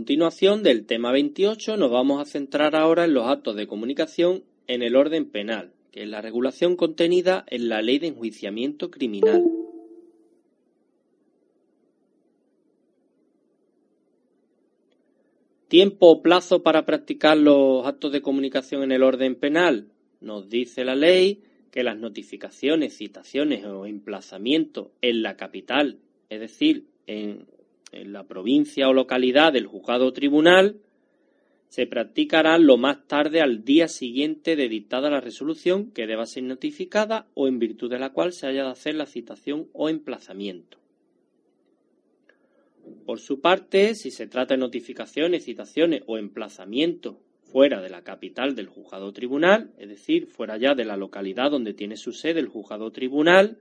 continuación del tema 28 nos vamos a centrar ahora en los actos de comunicación en el orden penal, que es la regulación contenida en la Ley de Enjuiciamiento Criminal. ¿Tiempo o plazo para practicar los actos de comunicación en el orden penal? Nos dice la ley que las notificaciones, citaciones o emplazamientos en la capital, es decir, en en la provincia o localidad del juzgado o tribunal se practicarán lo más tarde al día siguiente de dictada la resolución que deba ser notificada o en virtud de la cual se haya de hacer la citación o emplazamiento. Por su parte, si se trata de notificaciones, citaciones o emplazamiento fuera de la capital del juzgado tribunal, es decir, fuera ya de la localidad donde tiene su sede el juzgado tribunal,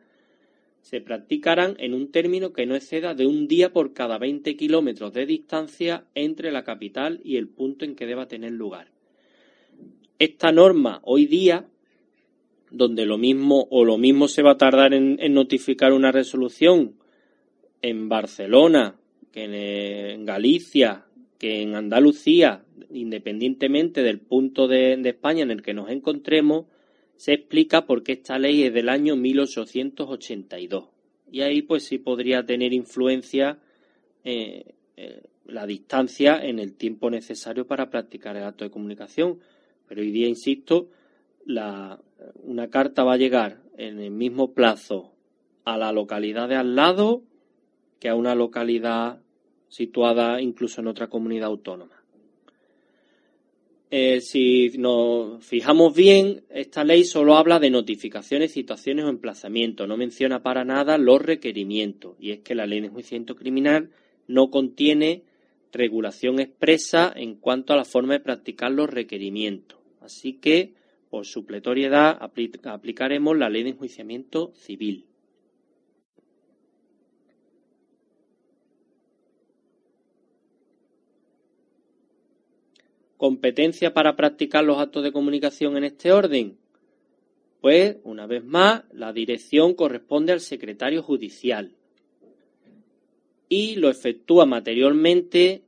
se practicarán en un término que no exceda de un día por cada 20 kilómetros de distancia entre la capital y el punto en que deba tener lugar. Esta norma hoy día, donde lo mismo o lo mismo se va a tardar en, notificar una resolución en Barcelona, que en, Galicia, que en Andalucía, independientemente del punto de España en el que nos encontremos, se explica por qué esta ley es del año 1882. Y ahí pues sí podría tener influencia eh, eh, la distancia en el tiempo necesario para practicar el acto de comunicación. Pero hoy día, insisto, una carta va a llegar en el mismo plazo a la localidad de al lado que a una localidad situada incluso en otra comunidad autónoma. Eh, si nos fijamos bien, esta ley solo habla de notificaciones, situaciones o emplazamientos, no menciona para nada los requerimientos. Y es que la ley de enjuiciamiento criminal no contiene regulación expresa en cuanto a la forma de practicar los requerimientos. Así que, por supletoriedad, aplicaremos la ley de enjuiciamiento civil. Competencia para practicar los actos de comunicación en este orden? Pues, una vez más, la dirección corresponde al secretario judicial y lo efectúa materialmente,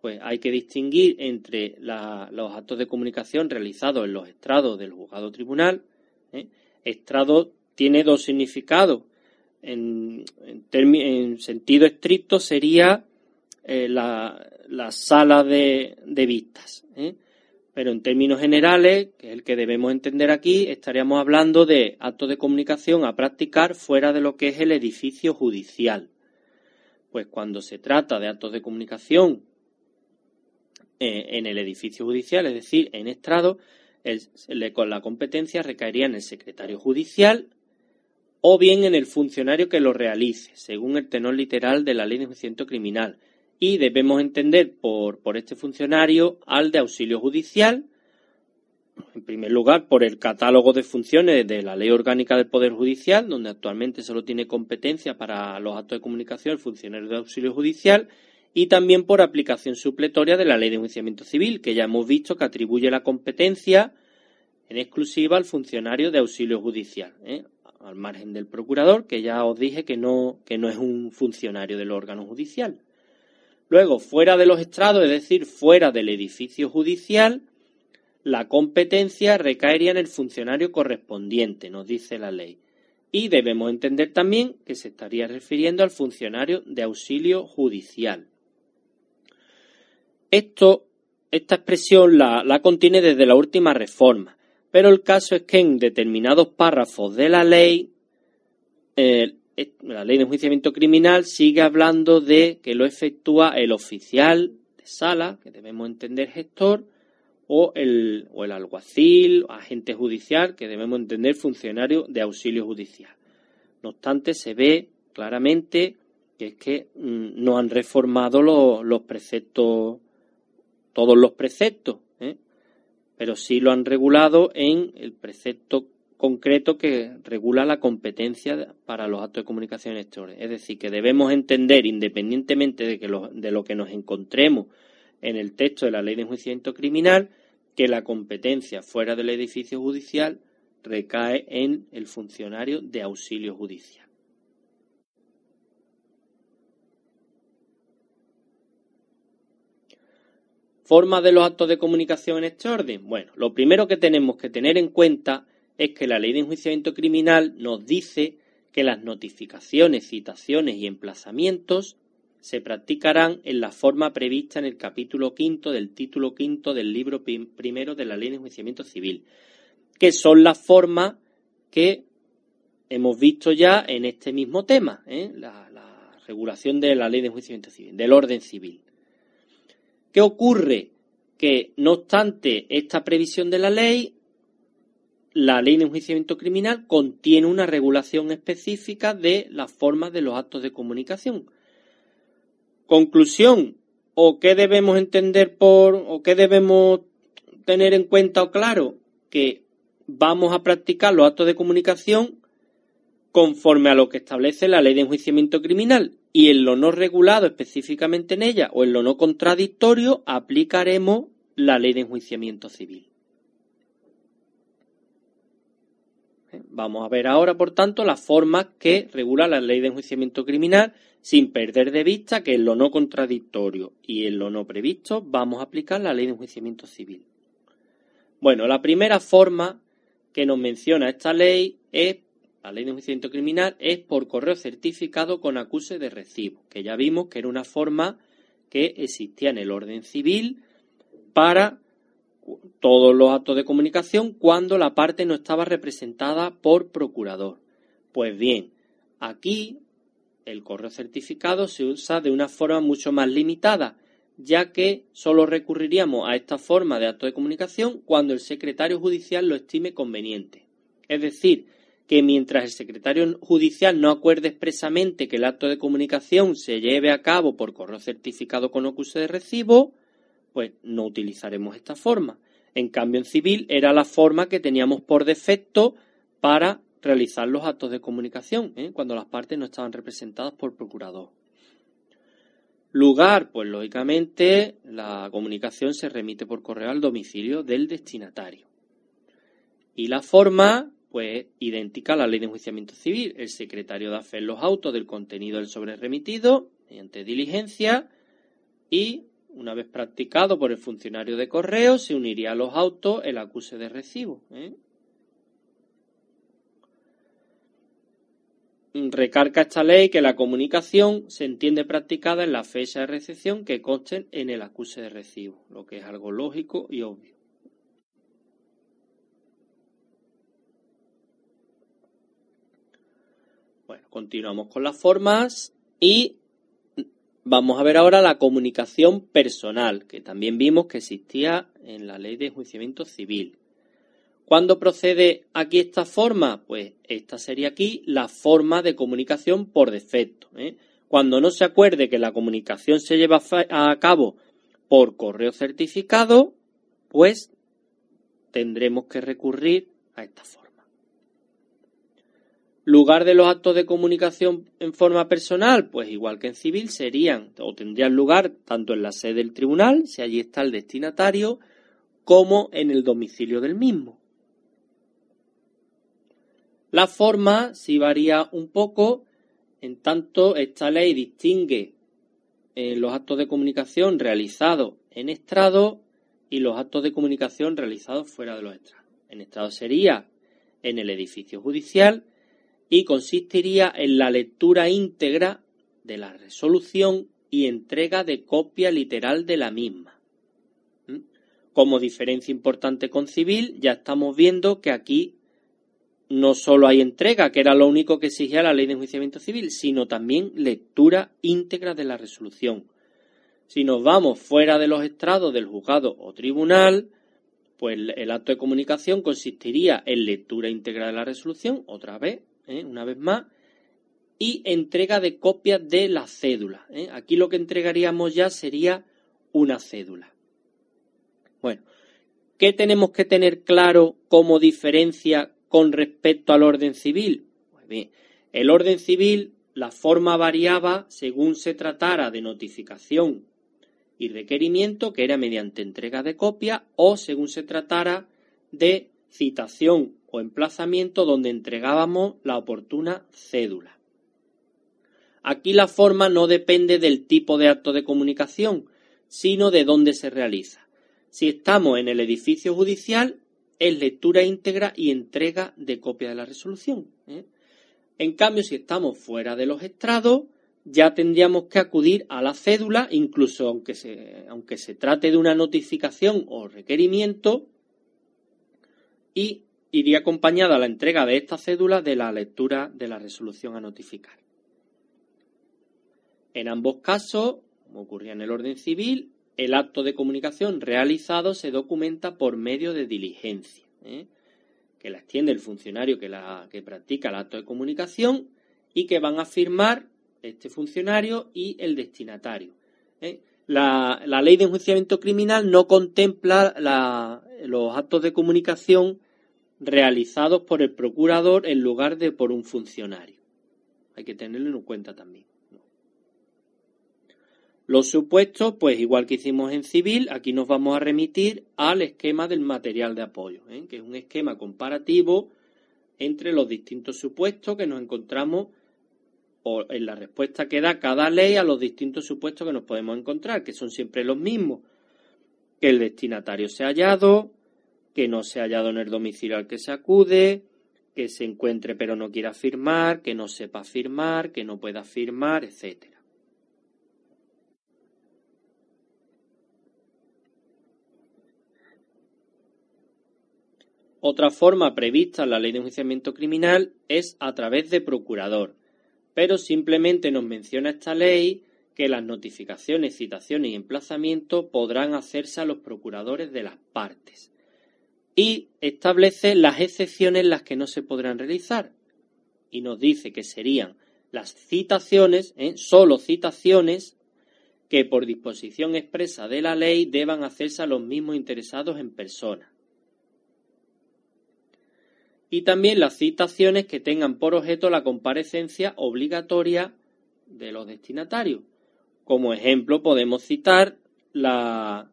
pues hay que distinguir entre los actos de comunicación realizados en los estrados del juzgado tribunal. ¿eh? Estrado tiene dos significados. En, sentido estricto sería eh, la, la sala de, vistas. ¿eh? Pero en términos generales, que es el que debemos entender aquí, estaríamos hablando de actos de comunicación a practicar fuera de lo que es el edificio judicial. Pues cuando se trata de actos de comunicación eh, en el edificio judicial, es decir, en estrado, con la competencia recaería en el secretario judicial o bien en el funcionario que lo realice, según el tenor literal de la ley de enjuiciamiento criminal, y debemos entender por, por este funcionario al de auxilio judicial, en primer lugar, por el catálogo de funciones de la Ley Orgánica del Poder Judicial, donde actualmente solo tiene competencia para los actos de comunicación el funcionario de auxilio judicial, y también por aplicación supletoria de la Ley de Enjuiciamiento Civil, que ya hemos visto que atribuye la competencia en exclusiva al funcionario de auxilio judicial, ¿eh? al margen del procurador, que ya os dije que no, que no es un funcionario del órgano judicial. Luego, fuera de los estrados, es decir, fuera del edificio judicial, la competencia recaería en el funcionario correspondiente, nos dice la ley. Y debemos entender también que se estaría refiriendo al funcionario de auxilio judicial. Esto, esta expresión la, contiene desde la última reforma, pero el caso es que en determinados párrafos de la ley eh, la ley de enjuiciamiento criminal sigue hablando de que lo efectúa el oficial de sala, que debemos entender gestor, o el, o el alguacil, agente judicial, que debemos entender funcionario de auxilio judicial. No obstante, se ve claramente que es que mm, no han reformado los, preceptos, todos los preceptos, ¿eh? pero sí lo han regulado en el precepto concreto que regula la competencia para los actos de comunicación exteriores. Es decir, que debemos entender, independientemente de, que lo, de lo que nos encontremos en el texto de la ley de enjuiciamiento criminal, que la competencia fuera del edificio judicial recae en el funcionario de auxilio judicial. Forma de los actos de comunicación en este orden. Bueno, lo primero que tenemos que tener en cuenta es que la ley de enjuiciamiento criminal nos dice que las notificaciones, citaciones y emplazamientos se practicarán en la forma prevista en el capítulo quinto del título quinto del libro primero de la ley de enjuiciamiento civil, que son las formas que hemos visto ya en este mismo tema, ¿eh? la, la regulación de la ley de enjuiciamiento civil, del orden civil. ¿Qué ocurre? Que no obstante esta previsión de la ley, la ley de enjuiciamiento criminal contiene una regulación específica de las formas de los actos de comunicación. Conclusión, o qué debemos entender por, o qué debemos tener en cuenta o claro, que vamos a practicar los actos de comunicación conforme a lo que establece la ley de enjuiciamiento criminal y en lo no regulado específicamente en ella o en lo no contradictorio aplicaremos la ley de enjuiciamiento civil. ¿Eh? Vamos a ver ahora, por tanto, las formas que regula la ley de enjuiciamiento criminal sin perder de vista que en lo no contradictorio y en lo no previsto vamos a aplicar la ley de enjuiciamiento civil. Bueno, la primera forma que nos menciona esta ley es, la ley de enjuiciamiento criminal, es por correo certificado con acuse de recibo, que ya vimos que era una forma que existía en el orden civil para todos los actos de comunicación cuando la parte no estaba representada por procurador. Pues bien, aquí el correo certificado se usa de una forma mucho más limitada, ya que solo recurriríamos a esta forma de acto de comunicación cuando el secretario judicial lo estime conveniente. Es decir, que mientras el secretario judicial no acuerde expresamente que el acto de comunicación se lleve a cabo por correo certificado con acuse de recibo, pues no utilizaremos esta forma. En cambio, en civil era la forma que teníamos por defecto para realizar los actos de comunicación, ¿eh? cuando las partes no estaban representadas por procurador. Lugar, pues lógicamente la comunicación se remite por correo al domicilio del destinatario. Y la forma, pues idéntica a la ley de enjuiciamiento civil. El secretario da fe los autos del contenido del sobre remitido mediante diligencia y, una vez practicado por el funcionario de correo, se uniría a los autos el acuse de recibo. ¿eh? recarga esta ley que la comunicación se entiende practicada en la fecha de recepción que consten en el acuse de recibo, lo que es algo lógico y obvio. Bueno, continuamos con las formas y vamos a ver ahora la comunicación personal, que también vimos que existía en la ley de enjuiciamiento civil. ¿Cuándo procede aquí esta forma? Pues esta sería aquí la forma de comunicación por defecto. ¿eh? Cuando no se acuerde que la comunicación se lleva a cabo por correo certificado, pues tendremos que recurrir a esta forma. Lugar de los actos de comunicación en forma personal, pues igual que en civil, serían o tendrían lugar tanto en la sede del tribunal, si allí está el destinatario, como en el domicilio del mismo. La forma sí varía un poco, en tanto esta ley distingue eh, los actos de comunicación realizados en estrado y los actos de comunicación realizados fuera de los estrados. En estrado sería en el edificio judicial y consistiría en la lectura íntegra de la resolución y entrega de copia literal de la misma. ¿Mm? Como diferencia importante con civil, ya estamos viendo que aquí no solo hay entrega, que era lo único que exigía la ley de enjuiciamiento civil, sino también lectura íntegra de la resolución. Si nos vamos fuera de los estrados del juzgado o tribunal, pues el acto de comunicación consistiría en lectura íntegra de la resolución, otra vez, ¿eh? una vez más, y entrega de copias de la cédula. ¿eh? Aquí lo que entregaríamos ya sería una cédula. Bueno, ¿qué tenemos que tener claro como diferencia con respecto al orden civil? Pues bien, el orden civil, la forma variaba según se tratara de notificación y requerimiento, que era mediante entrega de copia, o según se tratara de citación o emplazamiento donde entregábamos la oportuna cédula. Aquí la forma no depende del tipo de acto de comunicación, sino de dónde se realiza. Si estamos en el edificio judicial, es lectura íntegra y entrega de copia de la resolución. ¿eh? En cambio, si estamos fuera de los estrados, ya tendríamos que acudir a la cédula, incluso aunque se, aunque se trate de una notificación o requerimiento, y iría acompañada la entrega de esta cédula de la lectura de la resolución a notificar. En ambos casos, como ocurría en el orden civil, el acto de comunicación realizado se documenta por medio de diligencia, ¿eh? que la extiende el funcionario que, la, que practica el acto de comunicación y que van a firmar este funcionario y el destinatario. ¿eh? La, ley de enjuiciamiento criminal no contempla los actos de comunicación realizados por el procurador en lugar de por un funcionario. Hay que tenerlo en cuenta también. Los supuestos, pues igual que hicimos en civil, aquí nos vamos a remitir al esquema del material de apoyo, ¿eh? que es un esquema comparativo entre los distintos supuestos que nos encontramos o en la respuesta que da cada ley a los distintos supuestos que nos podemos encontrar, que son siempre los mismos. Que el destinatario sea hallado, que no se ha hallado en el domicilio al que se acude, que se encuentre pero no quiera firmar, que no sepa firmar, que no pueda firmar, etcétera. Otra forma prevista en la ley de enjuiciamiento criminal es a través de procurador, pero simplemente nos menciona esta ley que las notificaciones, citaciones y emplazamientos podrán hacerse a los procuradores de las partes y establece las excepciones en las que no se podrán realizar y nos dice que serían las citaciones, ¿eh? solo citaciones que por disposición expresa de la ley deban hacerse a los mismos interesados en persona y también las citaciones que tengan por objeto la comparecencia obligatoria de los destinatarios. Como ejemplo podemos citar la,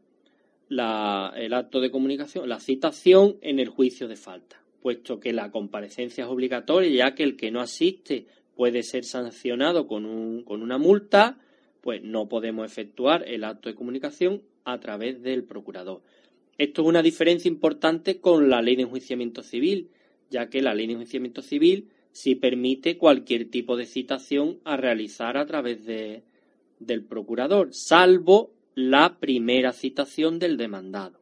el acto de comunicación, la citación en el juicio de falta, puesto que la comparecencia es obligatoria, ya que el que no asiste puede ser sancionado con, un, con una multa, pues no podemos efectuar el acto de comunicación a través del procurador. Esto es una diferencia importante con la ley de enjuiciamiento civil, ya que la ley de enjuiciamiento civil sí permite cualquier tipo de citación a realizar a través de, del procurador, salvo la primera citación del demandado,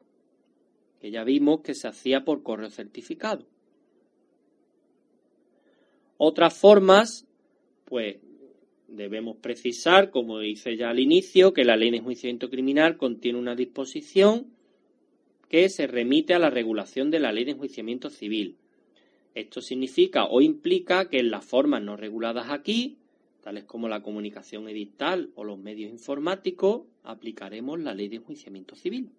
que ya vimos que se hacía por correo certificado. Otras formas, pues debemos precisar, como dice ya al inicio, que la ley de enjuiciamiento criminal contiene una disposición que se remite a la regulación de la ley de enjuiciamiento civil, esto significa o implica que en las formas no reguladas aquí, tales como la comunicación edital o los medios informáticos, aplicaremos la ley de enjuiciamiento civil.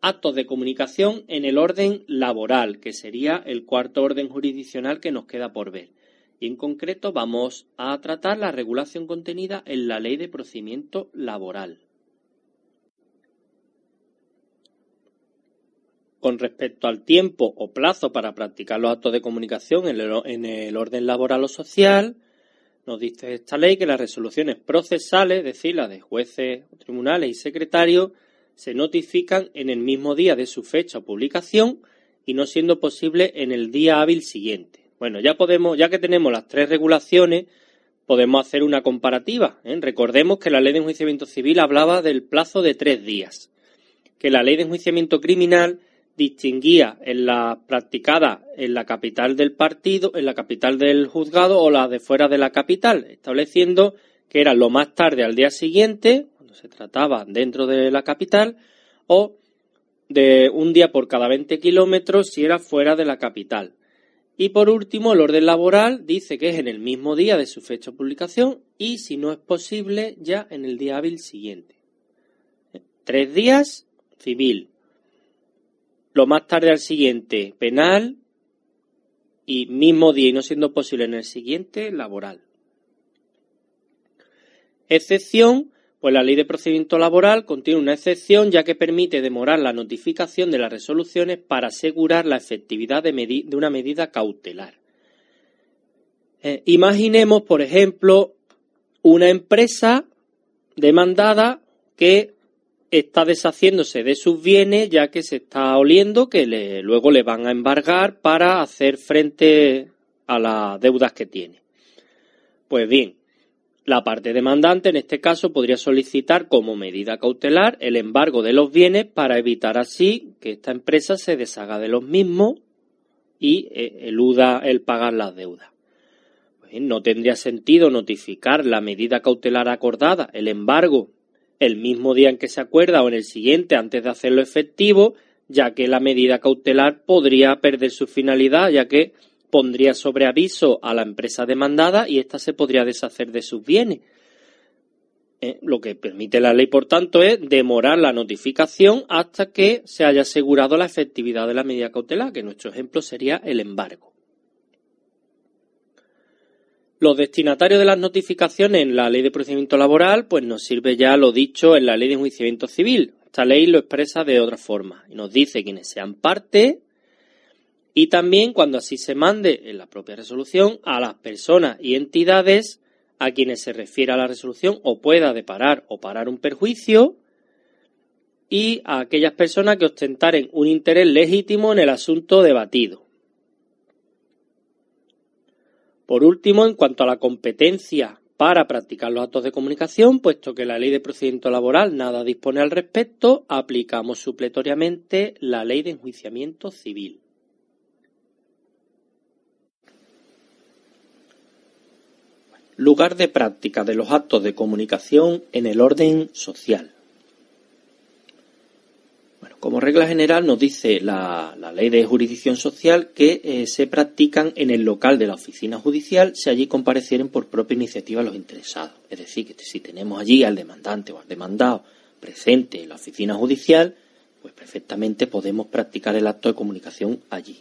Actos de comunicación en el orden laboral, que sería el cuarto orden jurisdiccional que nos queda por ver. Y en concreto vamos a tratar la regulación contenida en la ley de procedimiento laboral. Con respecto al tiempo o plazo para practicar los actos de comunicación en el, orden laboral o social, nos dice esta ley que las resoluciones procesales, es decir, las de jueces, tribunales y secretarios, se notifican en el mismo día de su fecha o publicación y no siendo posible en el día hábil siguiente. Bueno, ya podemos, ya que tenemos las tres regulaciones, podemos hacer una comparativa. ¿eh? Recordemos que la ley de enjuiciamiento civil hablaba del plazo de tres días, que la ley de enjuiciamiento criminal distinguía en la practicada en la capital del partido, en la capital del juzgado o la de fuera de la capital, estableciendo que era lo más tarde al día siguiente, cuando se trataba dentro de la capital, o de un día por cada 20 kilómetros si era fuera de la capital. Y por último, el orden laboral dice que es en el mismo día de su fecha de publicación y, si no es posible, ya en el día hábil siguiente. Tres días, civil lo más tarde al siguiente penal y mismo día y no siendo posible en el siguiente laboral. Excepción, pues la ley de procedimiento laboral contiene una excepción ya que permite demorar la notificación de las resoluciones para asegurar la efectividad de, una medida cautelar. Eh, imaginemos, por ejemplo, una empresa demandada que está deshaciéndose de sus bienes ya que se está oliendo que luego le van a embargar para hacer frente a las deudas que tiene. Pues bien, la parte demandante en este caso podría solicitar como medida cautelar el embargo de los bienes para evitar así que esta empresa se deshaga de los mismos y eh, eluda el pagar las deudas. Pues no tendría sentido notificar la medida cautelar acordada, el embargo, el mismo día en que se acuerda o en el siguiente antes de hacerlo efectivo, ya que la medida cautelar podría perder su finalidad, ya que pondría sobre aviso a la empresa demandada y ésta se podría deshacer de sus bienes. Eh, lo que permite la ley, por tanto, es demorar la notificación hasta que se haya asegurado la efectividad de la medida cautelar, que nuestro ejemplo sería el embargo. Los destinatarios de las notificaciones en la ley de procedimiento laboral, pues nos sirve ya lo dicho en la ley de enjuiciamiento civil. Esta ley lo expresa de otra forma y nos dice quienes sean parte y también, cuando así se mande en la propia resolución, a las personas y entidades a quienes se refiere a la resolución o pueda deparar o parar un perjuicio y a aquellas personas que ostentaren un interés legítimo en el asunto debatido. Por último, en cuanto a la competencia para practicar los actos de comunicación, puesto que la ley de procedimiento laboral nada dispone al respecto, aplicamos supletoriamente la ley de enjuiciamiento civil. lugar de práctica de los actos de comunicación en el orden social. Como regla general nos dice la, ley de jurisdicción social que eh, se practican en el local de la oficina judicial si allí comparecieren por propia iniciativa los interesados. Es decir, que si tenemos allí al demandante o al demandado presente en la oficina judicial, pues perfectamente podemos practicar el acto de comunicación allí.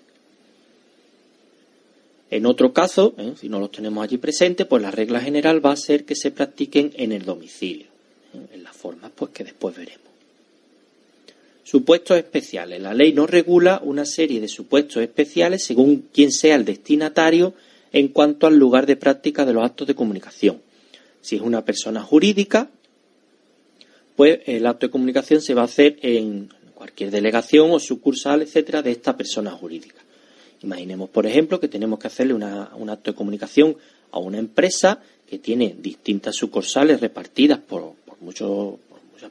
En otro caso, ¿eh? si no los tenemos allí presentes, pues la regla general va a ser que se practiquen en el domicilio, ¿eh? en las formas pues que después veremos. Supuestos especiales. La ley no regula una serie de supuestos especiales según quién sea el destinatario en cuanto al lugar de práctica de los actos de comunicación. Si es una persona jurídica, pues el acto de comunicación se va a hacer en cualquier delegación o sucursal, etcétera, de esta persona jurídica. Imaginemos, por ejemplo, que tenemos que hacerle un acto de comunicación a una empresa que tiene distintas sucursales repartidas por, muchas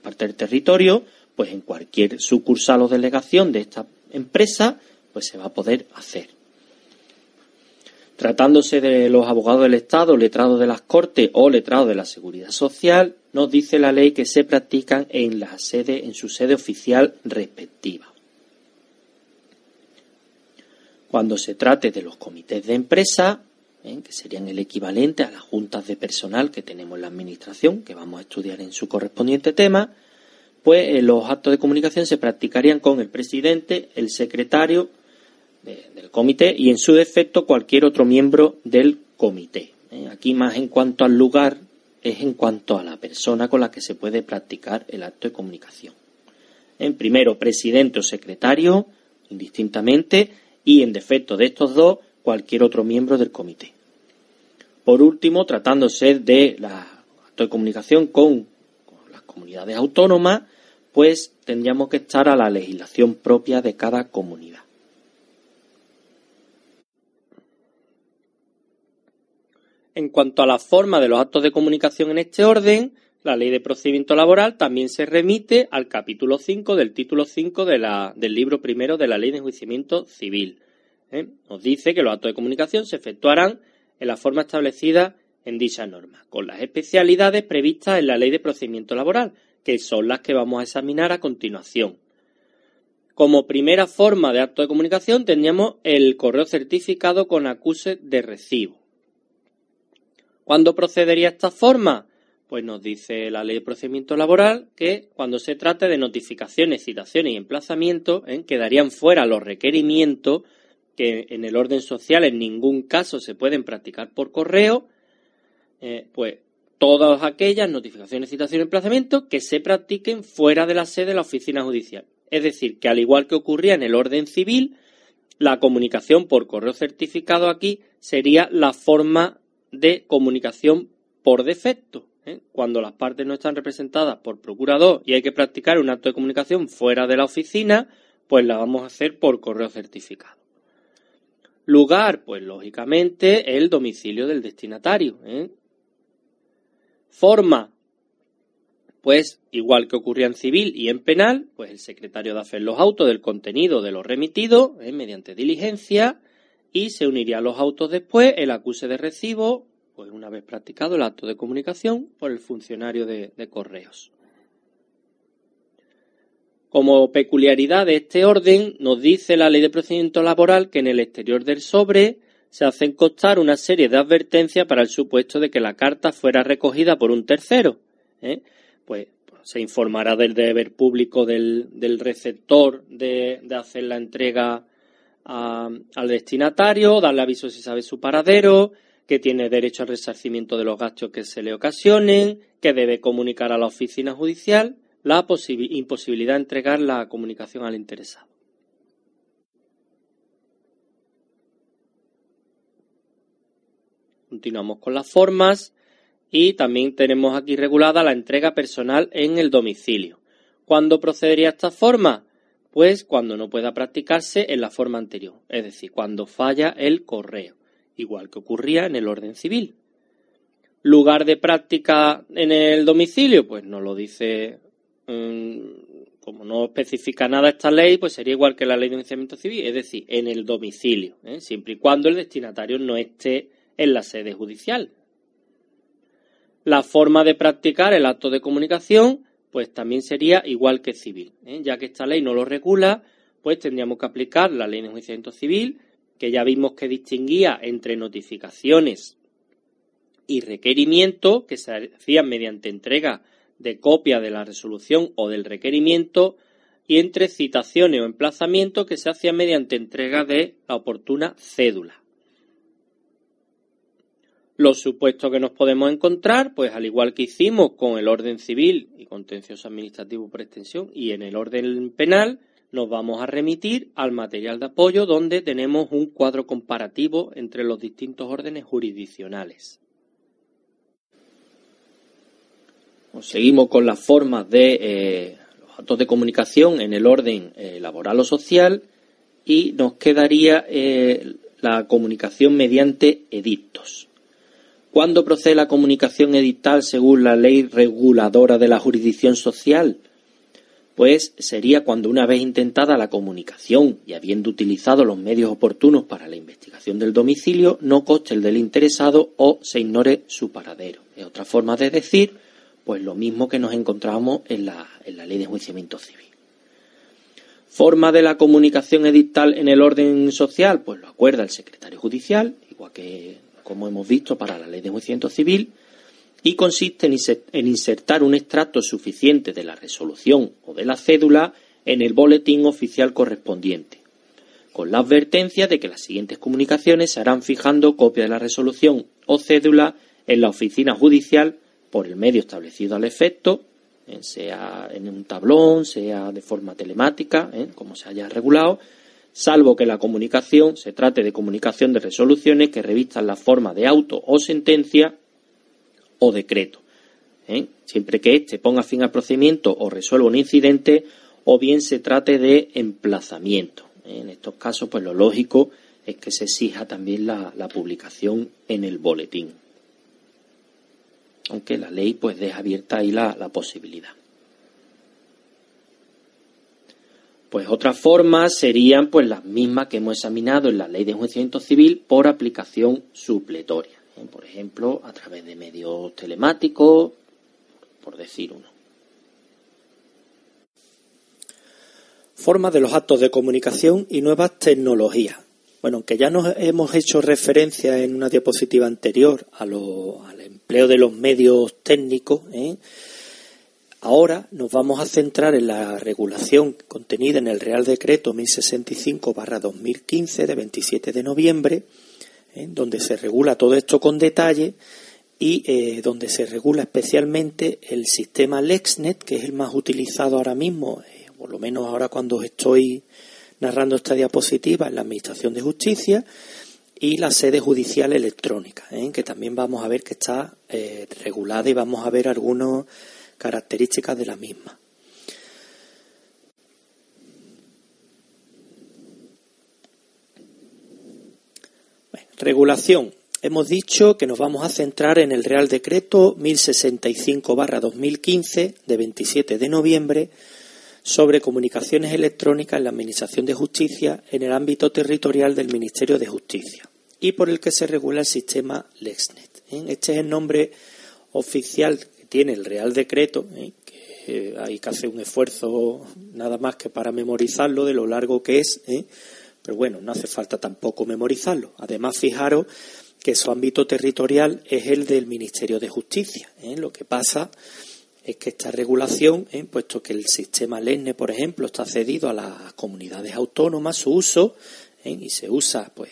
partes del territorio, pues en cualquier sucursal o delegación de esta empresa, pues se va a poder hacer. Tratándose de los abogados del Estado, letrados de las Cortes o letrados de la Seguridad Social, nos dice la ley que se practican en la sede, en su sede oficial respectiva. Cuando se trate de los comités de empresa, ¿eh? que serían el equivalente a las juntas de personal que tenemos en la Administración, que vamos a estudiar en su correspondiente tema, pues los actos de comunicación se practicarían con el presidente, el secretario del comité y, en su defecto, cualquier otro miembro del comité. ¿eh? Aquí más en cuanto al lugar es en cuanto a la persona con la que se puede practicar el acto de comunicación. En primero, presidente o secretario, indistintamente, y, en defecto de estos dos, cualquier otro miembro del comité. Por último, tratándose de la acto de comunicación con, las comunidades autónomas, pues tendríamos que estar a la legislación propia de cada comunidad. En cuanto a la forma de los actos de comunicación en este orden, la ley de procedimiento laboral también se remite al capítulo 5 del título 5 del libro primero de la ley de enjuiciamiento civil. ¿eh? Nos dice que los actos de comunicación se efectuarán en la forma establecida en dicha norma, con las especialidades previstas en la ley de procedimiento laboral, que son las que vamos a examinar a continuación. Como primera forma de acto de comunicación tendríamos el correo certificado con acuse de recibo. ¿Cuándo procedería esta forma? Pues nos dice la ley de procedimiento laboral que cuando se trate de notificaciones, citaciones y emplazamientos, ¿eh? quedarían fuera los requerimientos que en el orden social en ningún caso se pueden practicar por correo, eh, pues todas aquellas notificaciones, citaciones y emplazamientos que se practiquen fuera de la sede de la oficina judicial. Es decir, que al igual que ocurría en el orden civil, la comunicación por correo certificado aquí sería la forma de comunicación por defecto. ¿eh? Cuando las partes no están representadas por procurador y hay que practicar un acto de comunicación fuera de la oficina, pues la vamos a hacer por correo certificado. Lugar, pues lógicamente el domicilio del destinatario. ¿eh? Forma, pues igual que ocurría en civil y en penal, pues el secretario de hacer los autos del contenido de lo remitido ¿eh? mediante diligencia y se uniría a los autos después el acuse de recibo, pues una vez practicado el acto de comunicación por el funcionario de correos. Como peculiaridad de este orden, nos dice la ley de procedimiento laboral que en el exterior del sobre se hacen constar una serie de advertencias para el supuesto de que la carta fuera recogida por un tercero. ¿eh? Pues, se informará del deber público del, receptor de, hacer la entrega al destinatario, darle aviso si sabe su paradero, que tiene derecho al resarcimiento de los gastos que se le ocasionen, que debe comunicar a la oficina judicial la imposibilidad de entregar la comunicación al interesado. Continuamos con las formas y también tenemos aquí regulada la entrega personal en el domicilio. ¿Cuándo procedería esta forma? Pues cuando no pueda practicarse en la forma anterior, es decir, cuando falla el correo, igual que ocurría en el orden civil. Lugar de práctica en el domicilio, pues no lo dice Mm, como no especifica nada esta ley, pues sería igual que la ley de enjuiciamiento civil, es decir, en el domicilio, ¿eh? siempre y cuando el destinatario no esté en la sede judicial. La forma de practicar el acto de comunicación, pues también sería igual que civil, ¿eh? ya que esta ley no lo regula, pues tendríamos que aplicar la ley de enjuiciamiento civil, que ya vimos que distinguía entre notificaciones y requerimientos que se hacían mediante entrega de copia de la resolución o del requerimiento y entre citaciones o emplazamientos que se hacían mediante entrega de la oportuna cédula. Los supuestos que nos podemos encontrar, pues al igual que hicimos con el orden civil y contencioso administrativo por extensión y en el orden penal, nos vamos a remitir al material de apoyo donde tenemos un cuadro comparativo entre los distintos órdenes jurisdiccionales. seguimos con las formas de eh, los actos de comunicación en el orden eh, laboral o social y nos quedaría eh, la comunicación mediante edictos. ¿Cuándo procede la comunicación edictal según la ley reguladora de la jurisdicción social? Pues sería cuando una vez intentada la comunicación y habiendo utilizado los medios oportunos para la investigación del domicilio, no coste el del interesado o se ignore su paradero. Es otra forma de decir pues lo mismo que nos encontramos en la, en la ley de enjuiciamiento civil. Forma de la comunicación edictal en el orden social, pues lo acuerda el secretario judicial, igual que como hemos visto para la ley de enjuiciamiento civil, y consiste en insertar un extracto suficiente de la resolución o de la cédula en el boletín oficial correspondiente, con la advertencia de que las siguientes comunicaciones se harán fijando copia de la resolución o cédula en la oficina judicial por el medio establecido al efecto, sea en un tablón, sea de forma telemática, eh, como se haya regulado, salvo que la comunicación se trate de comunicación de resoluciones que revistan la forma de auto o sentencia o decreto, eh, siempre que éste ponga fin al procedimiento o resuelva un incidente o bien se trate de emplazamiento. En estos casos, pues lo lógico es que se exija también la publicación en el boletín aunque la ley pues deja abierta ahí la, posibilidad. Pues otras formas serían pues las mismas que hemos examinado en la ley de enjuiciamiento civil por aplicación supletoria. ¿eh? Por ejemplo, a través de medios telemáticos, por decir uno. Formas de los actos de comunicación y nuevas tecnologías. Bueno, aunque ya nos hemos hecho referencia en una diapositiva anterior a, lo, al empleo de los medios técnicos, ¿eh? Ahora nos vamos a centrar en la regulación contenida en el Real Decreto 1065-2015 de 27 de noviembre, ¿eh? donde se regula todo esto con detalle y eh, donde se regula especialmente el sistema LexNet, que es el más utilizado ahora mismo, por lo menos ahora cuando estoy narrando esta diapositiva en la Administración de Justicia y la sede judicial electrónica, ¿eh? que también vamos a ver que está eh, regulada y vamos a ver algunas características de la misma. regulación. Hemos dicho que nos vamos a centrar en el Real Decreto 1065-2015 de 27 de noviembre sobre comunicaciones electrónicas en la Administración de Justicia en el ámbito territorial del Ministerio de Justicia y por el que se regula el sistema LexNet. ¿eh? Este es el nombre oficial tiene el Real Decreto, ¿eh? que hay que hacer un esfuerzo nada más que para memorizarlo de lo largo que es, ¿eh? pero bueno, no hace falta tampoco memorizarlo. Además, fijaros que su ámbito territorial es el del Ministerio de Justicia. Lo que pasa es que esta regulación, ¿eh? puesto que el sistema LENE, por ejemplo, está cedido a las comunidades autónomas, su uso, ¿eh? y se usa, pues,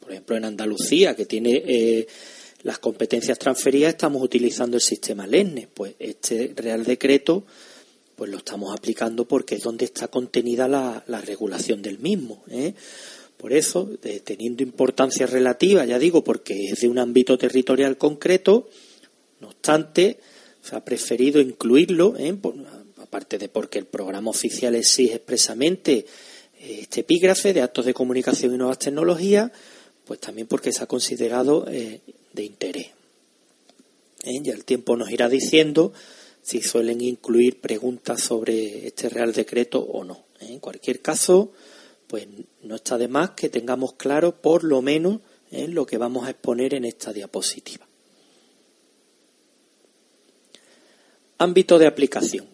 por ejemplo, en Andalucía, que tiene eh, las competencias transferidas, estamos utilizando el sistema LENE. Pues este Real Decreto, pues lo estamos aplicando porque es donde está contenida la, la regulación del mismo. Por eso, teniendo importancia relativa, ya digo, porque es de un ámbito territorial concreto, no obstante, se ha preferido incluirlo, ¿eh? aparte de porque el programa oficial exige expresamente eh, este epígrafe de actos de comunicación y nuevas tecnologías, pues también porque se ha considerado eh, de interés. Ya el tiempo nos irá diciendo si suelen incluir preguntas sobre este Real Decreto o no. En cualquier caso, pues no está de más que tengamos claro por lo menos lo que vamos a exponer en esta diapositiva. Ámbito de aplicación.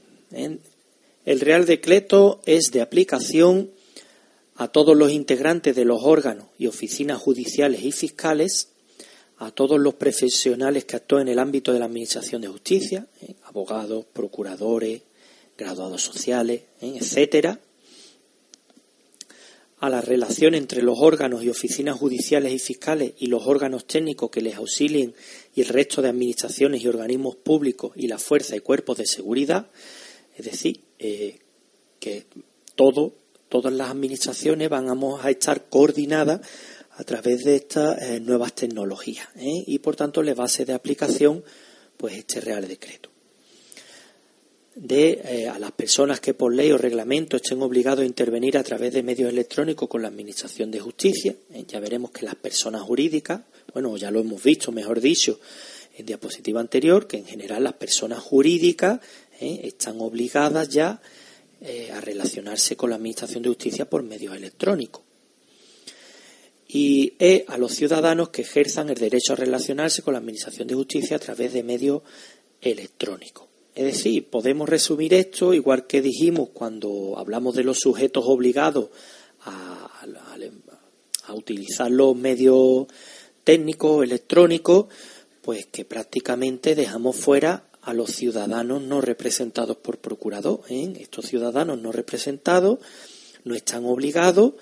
El Real Decreto es de aplicación a todos los integrantes de los órganos y oficinas judiciales y fiscales, a todos los profesionales que actúan en el ámbito de la Administración de Justicia, ¿eh? abogados, procuradores, graduados sociales, ¿eh? etcétera, a la relación entre los órganos y oficinas judiciales y fiscales y los órganos técnicos que les auxilien y el resto de administraciones y organismos públicos y la fuerza y cuerpos de seguridad, es decir, eh, que todo, todas las administraciones van a estar coordinadas a través de estas eh, nuevas tecnologías ¿eh? y por tanto le base de aplicación pues este Real Decreto de eh, a las personas que por ley o reglamento estén obligados a intervenir a través de medios electrónicos con la Administración de Justicia. Ya veremos que las personas jurídicas, bueno, ya lo hemos visto, mejor dicho, en diapositiva anterior, que en general las personas jurídicas están obligadas ya a relacionarse con la Administración de Justicia por medios electrónicos. Y a los ciudadanos que ejerzan el derecho a relacionarse con la Administración de Justicia a través de medios electrónicos. Es decir, podemos resumir esto igual que dijimos cuando hablamos de los sujetos obligados a, utilizar los medios técnicos, electrónicos, pues que prácticamente dejamos fuera a los ciudadanos no representados por procurador. ¿eh? Estos ciudadanos no representados no están obligados,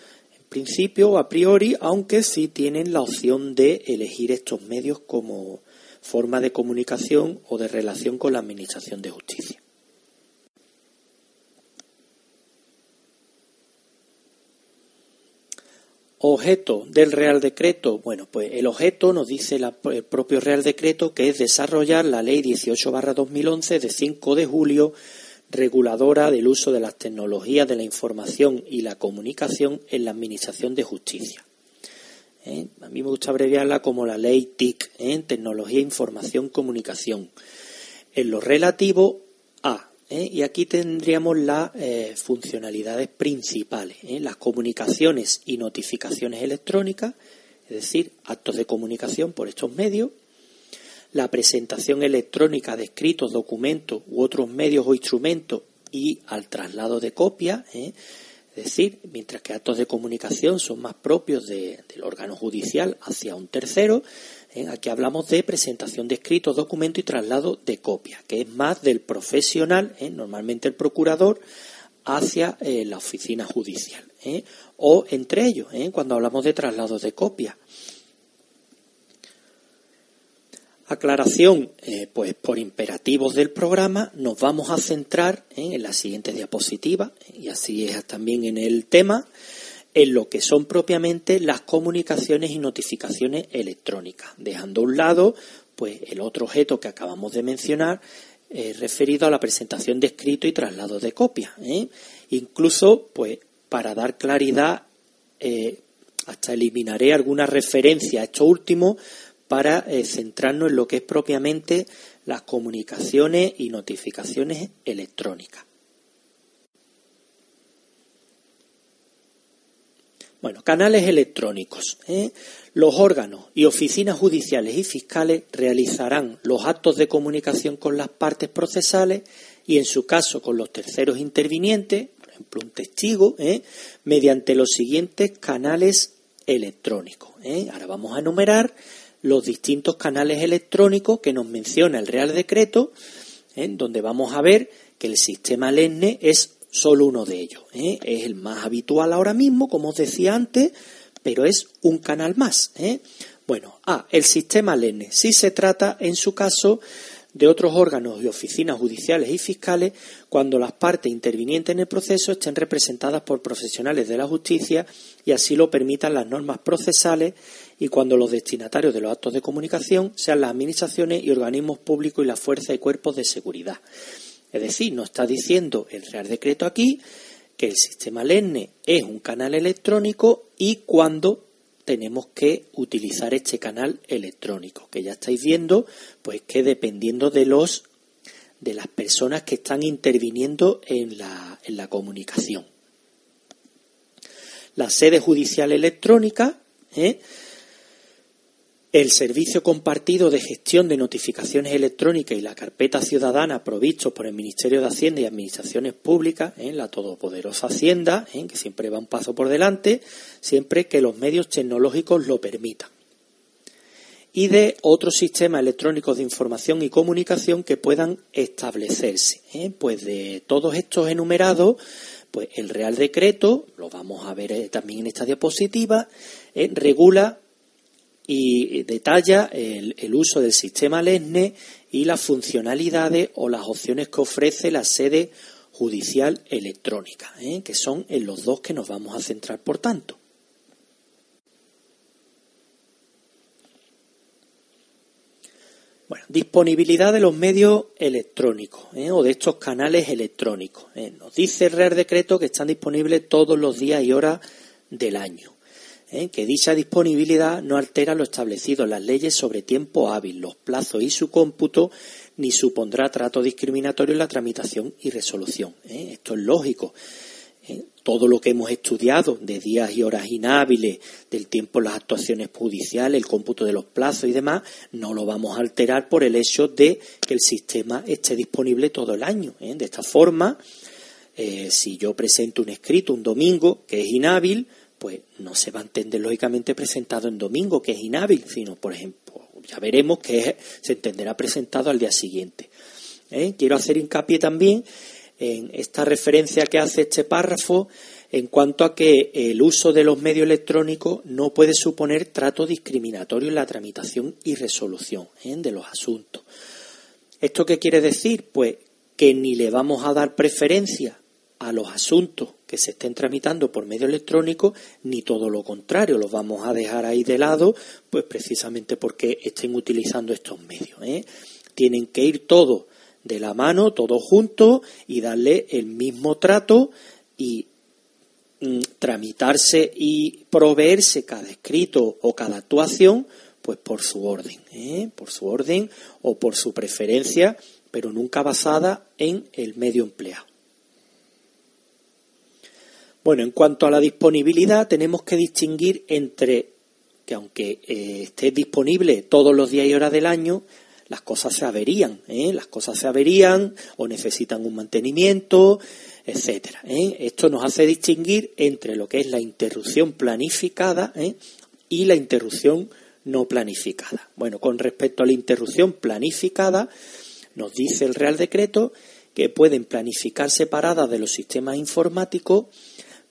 principio a priori, aunque sí tienen la opción de elegir estos medios como, forma de comunicación o de relación con la Administración de Justicia. Objeto del Real Decreto. Bueno, pues el objeto nos dice el propio Real Decreto que es desarrollar la Ley 18-2011 de 5 de julio reguladora del uso de las tecnologías de la información y la comunicación en la Administración de Justicia. ¿eh? A mí me gusta abreviarla como la ley TIC, ¿eh? Tecnología, Información, Comunicación. En lo relativo a, ¿eh? y aquí tendríamos las funcionalidades principales, las comunicaciones y notificaciones electrónicas, es decir, actos de comunicación por estos medios, la presentación electrónica de escritos, documentos u otros medios o instrumentos y al traslado de copias, es decir, mientras que actos de comunicación son más propios del órgano judicial hacia un tercero, ¿eh? aquí hablamos de presentación de escritos, documento y traslado de copia, que es más del profesional, ¿eh? normalmente el procurador, hacia eh, la oficina judicial. O entre ellos, cuando hablamos de traslado de copia. Aclaración, eh, pues por imperativos del programa, nos vamos a centrar en la siguiente diapositiva, y así es también en el tema, en lo que son propiamente las comunicaciones y notificaciones electrónicas, dejando a un lado pues el otro objeto que acabamos de mencionar eh, referido a la presentación de escrito y traslado de copia. ¿eh? Incluso, pues, para dar claridad, hasta eliminaré alguna referencia a esto último para centrarnos en lo que es propiamente las comunicaciones y notificaciones electrónicas. Bueno, canales electrónicos. ¿eh? Los órganos y oficinas judiciales y fiscales realizarán los actos de comunicación con las partes procesales y, en su caso, con los terceros intervinientes, por ejemplo, un testigo, ¿eh? mediante los siguientes canales electrónicos. ¿eh? Ahora vamos a enumerar los distintos canales electrónicos que nos menciona el Real Decreto, donde vamos a ver que el sistema LENE es solo uno de ellos. ¿eh? Es el más habitual ahora mismo, como os decía antes, pero es un canal más. ¿eh? Bueno, A, el sistema LENE. Si se trata, en su caso, de otros órganos y oficinas judiciales y fiscales cuando las partes intervinientes en el proceso estén representadas por profesionales de la justicia y así lo permitan las normas procesales y cuando los destinatarios de los actos de comunicación sean las administraciones y organismos públicos y las fuerzas y cuerpos de seguridad. Es decir, nos está diciendo el Real Decreto aquí que el sistema LENE es un canal electrónico y cuando tenemos que utilizar este canal electrónico, que ya estáis viendo, pues que dependiendo de los de las personas que están interviniendo en la, en la comunicación. La sede judicial electrónica ¿eh? El servicio compartido de gestión de notificaciones electrónicas y la carpeta ciudadana provistos por el Ministerio de Hacienda y Administraciones Públicas, en ¿eh? la todopoderosa Hacienda, ¿eh? que siempre va un paso por delante, siempre que los medios tecnológicos lo permitan. Y de otros sistemas electrónicos de información y comunicación que puedan establecerse. ¿eh? Pues de todos estos enumerados, pues el Real Decreto, lo vamos a ver también en esta diapositiva, regula y detalla el, uso del sistema LESNE y las funcionalidades o las opciones que ofrece la sede judicial electrónica, ¿eh? que son en los dos que nos vamos a centrar, por tanto. Bueno, disponibilidad de los medios electrónicos ¿eh? o de estos canales electrónicos. ¿eh? Nos dice el Real Decreto que están disponibles todos los días y horas del año. ¿Eh? que dicha disponibilidad no altera lo establecido en las leyes sobre tiempo hábil, los plazos y su cómputo, ni supondrá trato discriminatorio en la tramitación y resolución. ¿eh? Esto es lógico. ¿eh? Todo lo que hemos estudiado de días y horas inhábiles, del tiempo en las actuaciones judiciales, el cómputo de los plazos y demás, no lo vamos a alterar por el hecho de que el sistema esté disponible todo el año. De esta forma, si yo presento un escrito un domingo que es inhábil, pues no se va a entender lógicamente presentado en domingo, que es inhábil, sino, por ejemplo, ya veremos que se entenderá presentado al día siguiente. ¿Eh? Quiero hacer hincapié también en esta referencia que hace este párrafo en cuanto a que el uso de los medios electrónicos no puede suponer trato discriminatorio en la tramitación y resolución ¿eh? de los asuntos. ¿Esto qué quiere decir? Pues que ni le vamos a dar preferencia a los asuntos que se estén tramitando por medio electrónico, ni todo lo contrario, los vamos a dejar ahí de lado, pues precisamente porque estén utilizando estos medios. ¿eh? Tienen que ir todos de la mano, todos juntos, y darle el mismo trato y mm, tramitarse y proveerse cada escrito o cada actuación, pues por su orden, ¿eh? por su orden o por su preferencia, pero nunca basada en el medio empleado. Bueno, en cuanto a la disponibilidad, tenemos que distinguir entre que aunque eh, esté disponible todos los días y horas del año, las cosas se averían, ¿eh? las cosas se averían o necesitan un mantenimiento, etcétera. ¿eh? Esto nos hace distinguir entre lo que es la interrupción planificada y la interrupción no planificada. Bueno, con respecto a la interrupción planificada, nos dice el Real Decreto que pueden planificar separadas de los sistemas informáticos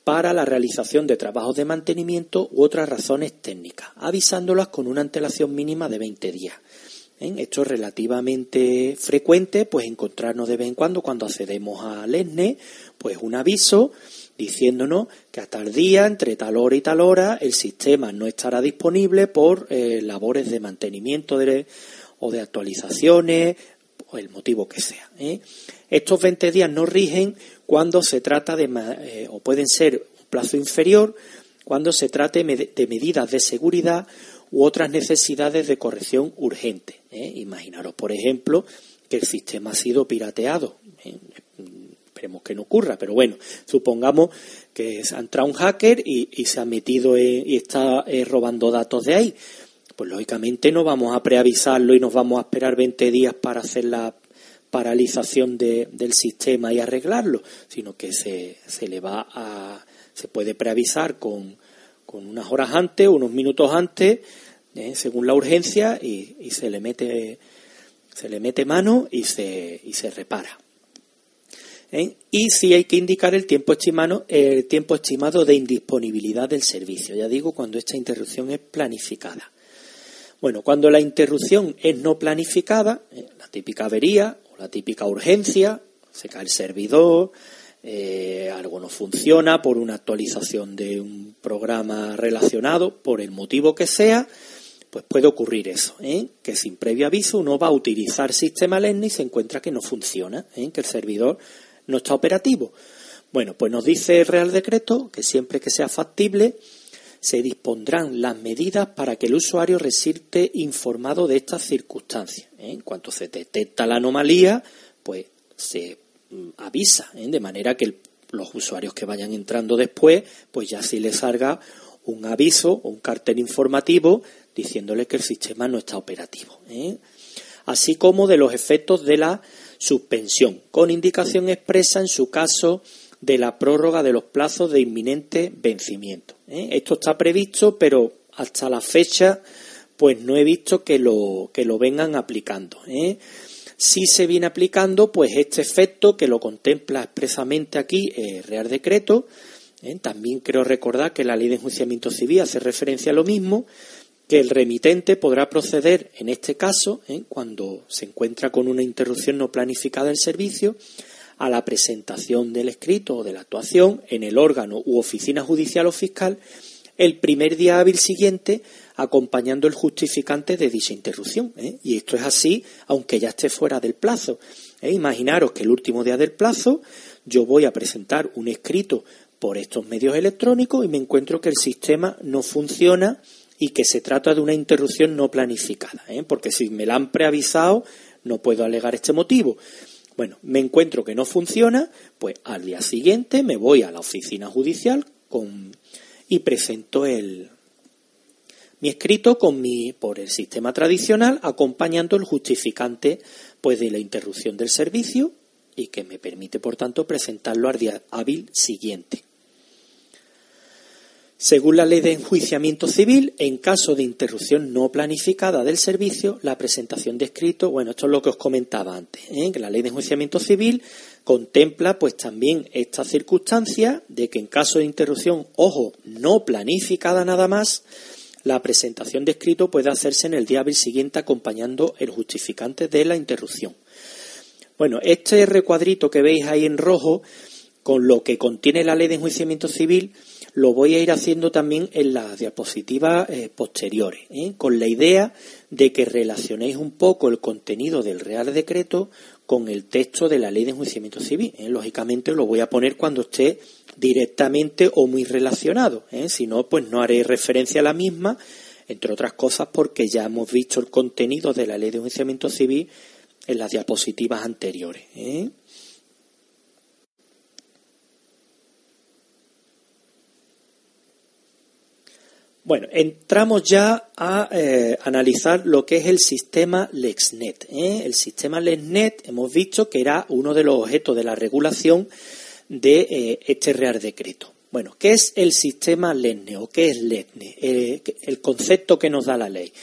para la realización de trabajos de mantenimiento u otras razones técnicas, avisándolas con una antelación mínima de 20 días. Esto es relativamente frecuente, pues encontrarnos de vez en cuando cuando accedemos al ESNE, pues un aviso diciéndonos que a tal día, entre tal hora y tal hora, el sistema no estará disponible por eh, labores de mantenimiento o de actualizaciones, o el motivo que sea. ¿eh? Estos 20 días no rigen cuando se trata de, o pueden ser un plazo inferior, cuando se trate de medidas de seguridad u otras necesidades de corrección urgente. ¿eh? Imaginaros, por ejemplo, que el sistema ha sido pirateado. ¿eh? Esperemos que no ocurra, pero bueno, supongamos que ha entrado un hacker y, se ha metido y está eh, robando datos de ahí. Pues lógicamente no vamos a preavisarlo y nos vamos a esperar 20 días para hacer la paralización del sistema y arreglarlo, sino que se, se le va a, se puede preavisar con, con unas horas antes, unos minutos antes, ¿eh? según la urgencia, y, se le mete se le mete mano y se, y se repara. ¿eh? Y sí hay que indicar el tiempo estimado, el tiempo estimado de indisponibilidad del servicio. Ya digo, cuando esta interrupción es planificada. Bueno, cuando la interrupción es no planificada, ¿eh? la típica avería la típica urgencia, se cae el servidor, eh, algo no funciona por una actualización de un programa relacionado, por el motivo que sea, pues puede ocurrir eso, ¿eh? que sin previo aviso uno va a utilizar sistema LEN y se encuentra que no funciona, ¿eh? que el servidor no está operativo. Bueno, pues nos dice el Real Decreto que siempre que sea factible se dispondrán las medidas para que el usuario resulte informado de estas circunstancias. En cuanto se detecta la anomalía, pues se Mm, avisa, ¿eh? de manera que los usuarios que vayan entrando después, pues ya sí les salga un aviso o un cartel informativo diciéndole que el sistema no está operativo. ¿eh? Así como de los efectos de la suspensión, con indicación expresa en su caso de la prórroga de los plazos de inminente vencimiento. ¿Eh? Esto está previsto, pero hasta la fecha pues no he visto que lo, que lo vengan aplicando. ¿eh? si se viene aplicando pues este efecto que lo contempla expresamente aquí el Real Decreto. ¿eh? También creo recordar que la ley de enjuiciamiento civil hace referencia a lo mismo, que el remitente podrá proceder en este caso, ¿eh? cuando se encuentra con una interrupción no planificada del servicio, a la presentación del escrito o de la actuación en el órgano u oficina judicial o fiscal el primer día hábil siguiente acompañando el justificante de dicha interrupción. ¿eh? Y esto es así, aunque ya esté fuera del plazo. ¿eh? Imaginaros que el último día del plazo yo voy a presentar un escrito por estos medios electrónicos y me encuentro que el sistema no funciona y que se trata de una interrupción no planificada, ¿eh? porque si me la han preavisado no puedo alegar este motivo. Bueno, me encuentro que no funciona, pues al día siguiente me voy a la oficina judicial con, y presento el, mi escrito con mi, por el sistema tradicional, acompañando el justificante pues, de la interrupción del servicio y que me permite, por tanto, presentarlo al día hábil siguiente. Según la ley de enjuiciamiento civil, en caso de interrupción no planificada del servicio, la presentación de escrito, bueno, esto es lo que os comentaba antes, ¿eh? que la ley de enjuiciamiento civil contempla pues también esta circunstancia de que en caso de interrupción, ojo, no planificada nada más, la presentación de escrito puede hacerse en el día siguiente acompañando el justificante de la interrupción. Bueno, este recuadrito que veis ahí en rojo, con lo que contiene la ley de enjuiciamiento civil, lo voy a ir haciendo también en las diapositivas eh, posteriores, ¿eh? con la idea de que relacionéis un poco el contenido del Real Decreto con el texto de la ley de enjuiciamiento civil. ¿eh? Lógicamente lo voy a poner cuando esté directamente o muy relacionado. ¿eh? Si no, pues no haré referencia a la misma, entre otras cosas porque ya hemos visto el contenido de la ley de enjuiciamiento civil en las diapositivas anteriores. Bueno, entramos ya a eh, analizar lo que es el sistema LexNet. El sistema LexNet hemos visto que era uno de los objetos de la regulación de eh, este Real Decreto. Bueno, ¿qué es el sistema LENE o qué es LENE? Eh, el concepto que nos da la ley,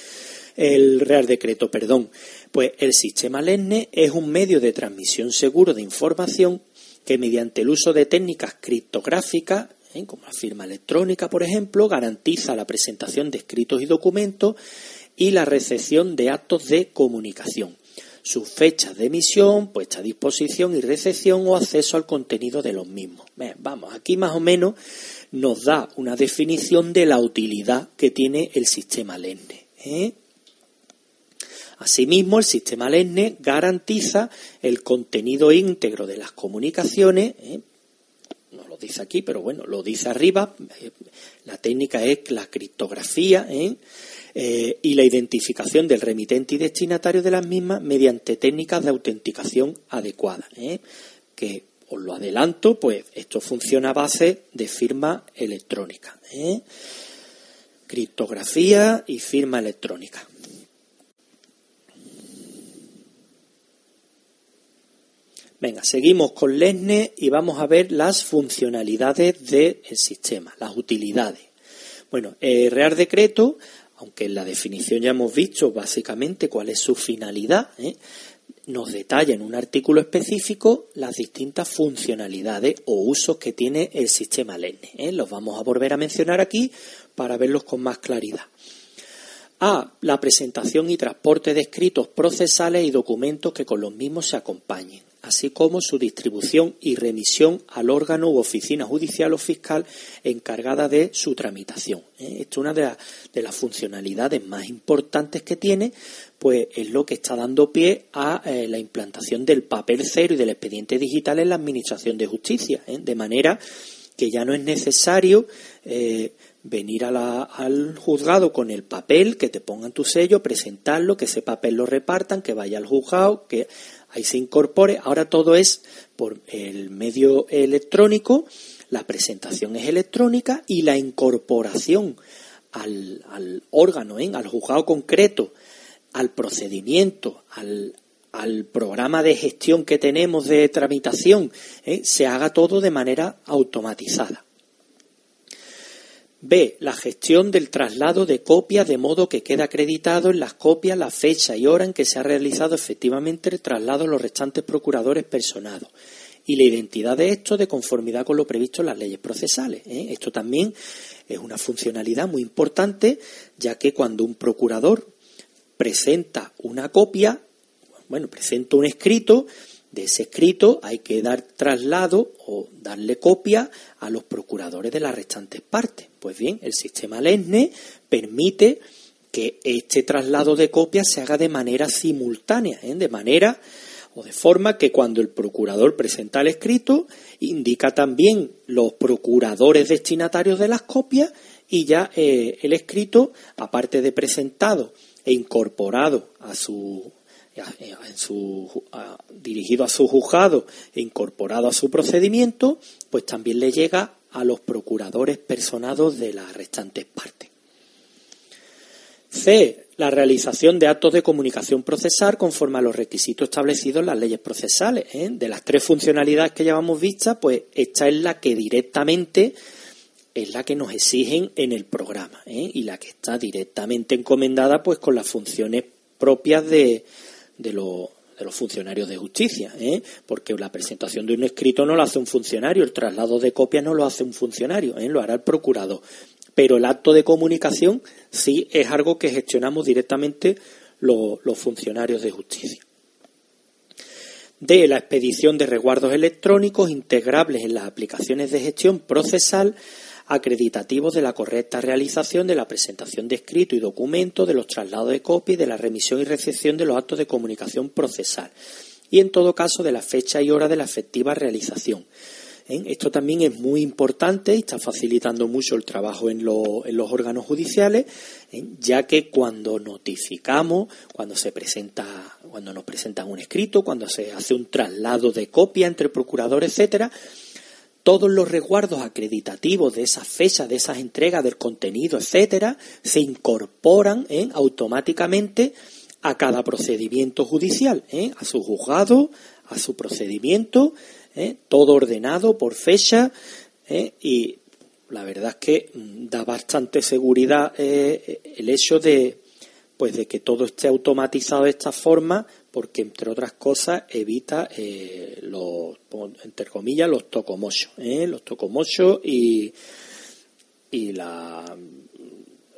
el Real Decreto, perdón. Pues el sistema LENE es un medio de transmisión seguro de información que mediante el uso de técnicas criptográficas, como la firma electrónica, por ejemplo, garantiza la presentación de escritos y documentos y la recepción de actos de comunicación sus fechas de emisión, puesta a disposición y recepción o acceso al contenido de los mismos. vamos, aquí más o menos nos da una definición de la utilidad que tiene el sistema LENE. ¿eh? Asimismo, el sistema LENE garantiza el contenido íntegro de las comunicaciones, ¿eh? No lo dice aquí, pero bueno, lo dice arriba, eh, la técnica es la criptografía, eh, y la identificación del remitente y destinatario de las mismas mediante técnicas de autenticación adecuadas. ¿eh? Que os lo adelanto, pues esto funciona a base de firma electrónica. ¿eh? Criptografía y firma electrónica. Venga, seguimos con Lesne y vamos a ver las funcionalidades del sistema, las utilidades. Bueno, el Real Decreto aunque en la definición ya hemos visto básicamente cuál es su finalidad, ¿eh? nos detalla en un artículo específico las distintas funcionalidades o usos que tiene el sistema LENE. ¿eh? Los vamos a volver a mencionar aquí para verlos con más claridad. A. La presentación y transporte de escritos procesales y documentos que con los mismos se acompañen así como su distribución y remisión al órgano u oficina judicial o fiscal encargada de su tramitación. ¿eh? Esto es una de, las funcionalidades más importantes que tiene, pues es lo que está dando pie a eh, la implantación del papel cero y del expediente digital en la Administración de Justicia, ¿eh? de manera que ya no es necesario venir al juzgado con el papel, que te pongan tu sello, presentarlo, que ese papel lo repartan, que vaya al juzgado, que ahí se incorpore. Ahora todo es por el medio electrónico, la presentación es electrónica y la incorporación al, órgano, ¿eh? al juzgado concreto, al procedimiento, al, programa de gestión que tenemos de tramitación, ¿eh? se haga todo de manera automatizada. B. La gestión del traslado de copias de modo que quede acreditado en las copias la fecha y hora en que se ha realizado efectivamente el traslado a los restantes procuradores personados y la identidad de estos de conformidad con lo previsto en las leyes procesales. ¿eh? Esto también es una funcionalidad muy importante, ya que cuando un procurador presenta una copia, bueno, presenta un escrito, de ese escrito hay que dar traslado o darle copia a los procuradores de las restantes partes. Pues bien, el sistema LESNE permite que este traslado de copias se haga de manera simultánea, ¿eh? de manera o de forma que cuando el procurador presenta el escrito, indica también los procuradores destinatarios de las copias y ya eh, el escrito, aparte de presentado e incorporado a su en su, dirigido a su juzgado e incorporado a su procedimiento, pues también le llega a los procuradores personados de las restantes partes. C. La realización de actos de comunicación procesal conforme a los requisitos establecidos en las leyes procesales. ¿eh? De las tres funcionalidades que llevamos vistas, pues esta es la que directamente es la que nos exigen en el programa ¿eh? y la que está directamente encomendada pues con las funciones propias de, de, de los funcionarios de justicia, ¿eh? porque la presentación de un escrito no lo hace un funcionario, el traslado de copia no lo hace un funcionario, ¿eh? lo hará el procurador. Pero el acto de comunicación sí es algo que gestionamos directamente los funcionarios de justicia. De la expedición de resguardos electrónicos integrables en las aplicaciones de gestión procesal acreditativos de la correcta realización de la presentación de escrito y documento, de los traslados de copia y de la remisión y recepción de los actos de comunicación procesal y en todo caso de la fecha y hora de la efectiva realización. ¿Eh? Esto también es muy importante y está facilitando mucho el trabajo en, los órganos judiciales, ¿eh? ya que cuando notificamos, cuando se presenta, cuando nos presentan un escrito, cuando se hace un traslado de copia entre procuradores, etcétera, todos los resguardos acreditativos de esas fechas, de esas entregas del contenido, etcétera, se incorporan ¿eh? automáticamente a cada procedimiento judicial, ¿eh? a su juzgado, a su procedimiento, ¿eh? todo ordenado por fecha y la verdad es que mm, da bastante seguridad el hecho de pues de que todo esté automatizado de esta forma porque entre otras cosas evita eh, los entre comillas los tocomochos ¿eh? los tocomochos y y la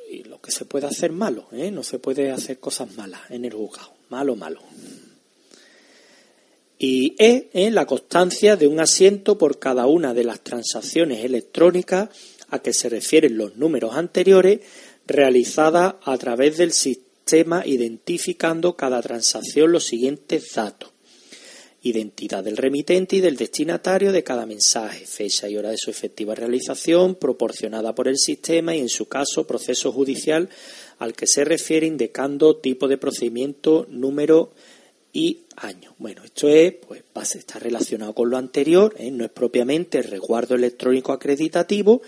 y lo que se puede hacer malo, ¿eh? no se puede hacer cosas malas en el juzgado, malo, malo. Y E, ¿eh? la constancia de un asiento por cada una de las transacciones electrónicas a que se refieren los números anteriores, realizada a través del sistema identificando cada transacción los siguientes datos identidad del remitente y del destinatario de cada mensaje, fecha y hora de su efectiva realización, proporcionada por el sistema y, en su caso, proceso judicial al que se refiere, indicando tipo de procedimiento, número y año. Bueno, esto es, pues, está relacionado con lo anterior, ¿eh? no es propiamente el resguardo electrónico acreditativo,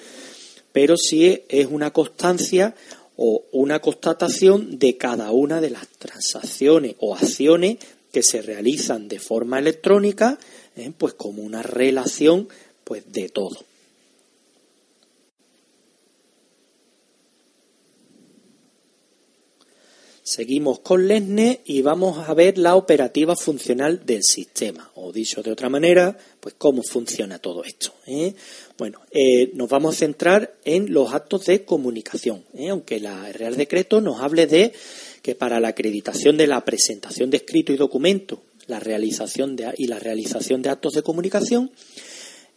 pero sí es una constancia o una constatación de cada una de las transacciones o acciones que se realizan de forma electrónica, ¿eh? pues como una relación pues de todo. Seguimos con Lesne y vamos a ver la operativa funcional del sistema, o dicho de otra manera, pues cómo funciona todo esto. ¿eh? Bueno, eh, nos vamos a centrar en los actos de comunicación, aunque el Real Decreto nos hable de que para la acreditación de la presentación de escrito y documento la realización y la realización de actos de comunicación,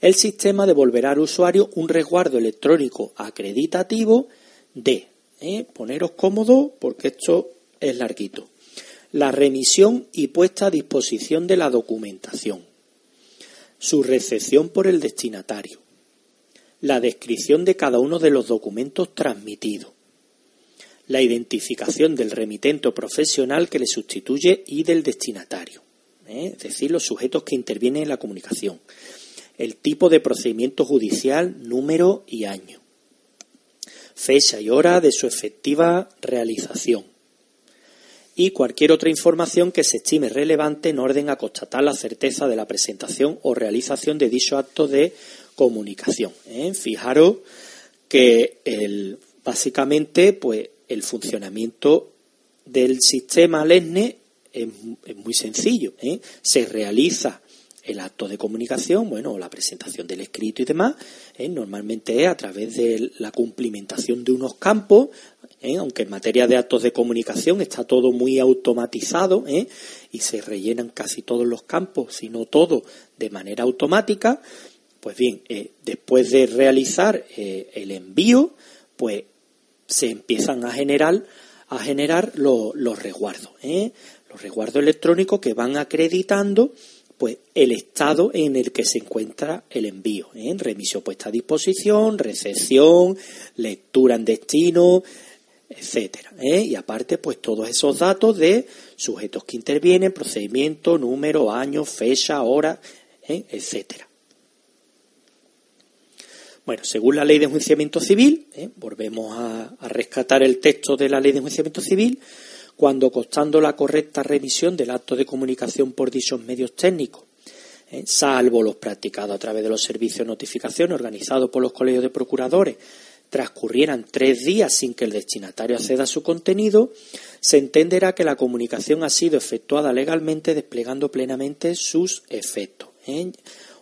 el sistema devolverá al usuario un resguardo electrónico acreditativo de, ¿eh? poneros cómodo porque esto es larguito, la remisión y puesta a disposición de la documentación, su recepción por el destinatario, la descripción de cada uno de los documentos transmitidos, la identificación del remitente profesional que le sustituye y del destinatario, ¿eh? es decir, los sujetos que intervienen en la comunicación, el tipo de procedimiento judicial, número y año, fecha y hora de su efectiva realización y cualquier otra información que se estime relevante en orden a constatar la certeza de la presentación o realización de dicho acto de comunicación. ¿eh? Fijaros que el, básicamente, pues el funcionamiento del sistema LESNE es, muy sencillo. ¿eh? Se realiza el acto de comunicación, bueno, la presentación del escrito y demás, ¿eh? normalmente es a través de la cumplimentación de unos campos, ¿eh? aunque en materia de actos de comunicación está todo muy automatizado y se rellenan casi todos los campos, si no todo, de manera automática. Pues bien, después de realizar el envío, pues se empiezan a generar, a generar los resguardos, ¿eh? los resguardos electrónicos que van acreditando pues el estado en el que se encuentra el envío, ¿eh? remisión puesta a disposición, recepción, lectura en destino, etcétera. ¿eh? Y aparte, pues todos esos datos de sujetos que intervienen, procedimiento, número, año, fecha, hora, ¿eh? etcétera. Bueno, según la ley de enjuiciamiento civil, volvemos a, rescatar el texto de la ley de enjuiciamiento civil, cuando constando la correcta revisión del acto de comunicación por dichos medios técnicos, ¿eh? salvo los practicados a través de los servicios de notificación organizados por los colegios de procuradores, transcurrieran tres días sin que el destinatario acceda a su contenido, se entenderá que la comunicación ha sido efectuada legalmente desplegando plenamente sus efectos. ¿eh?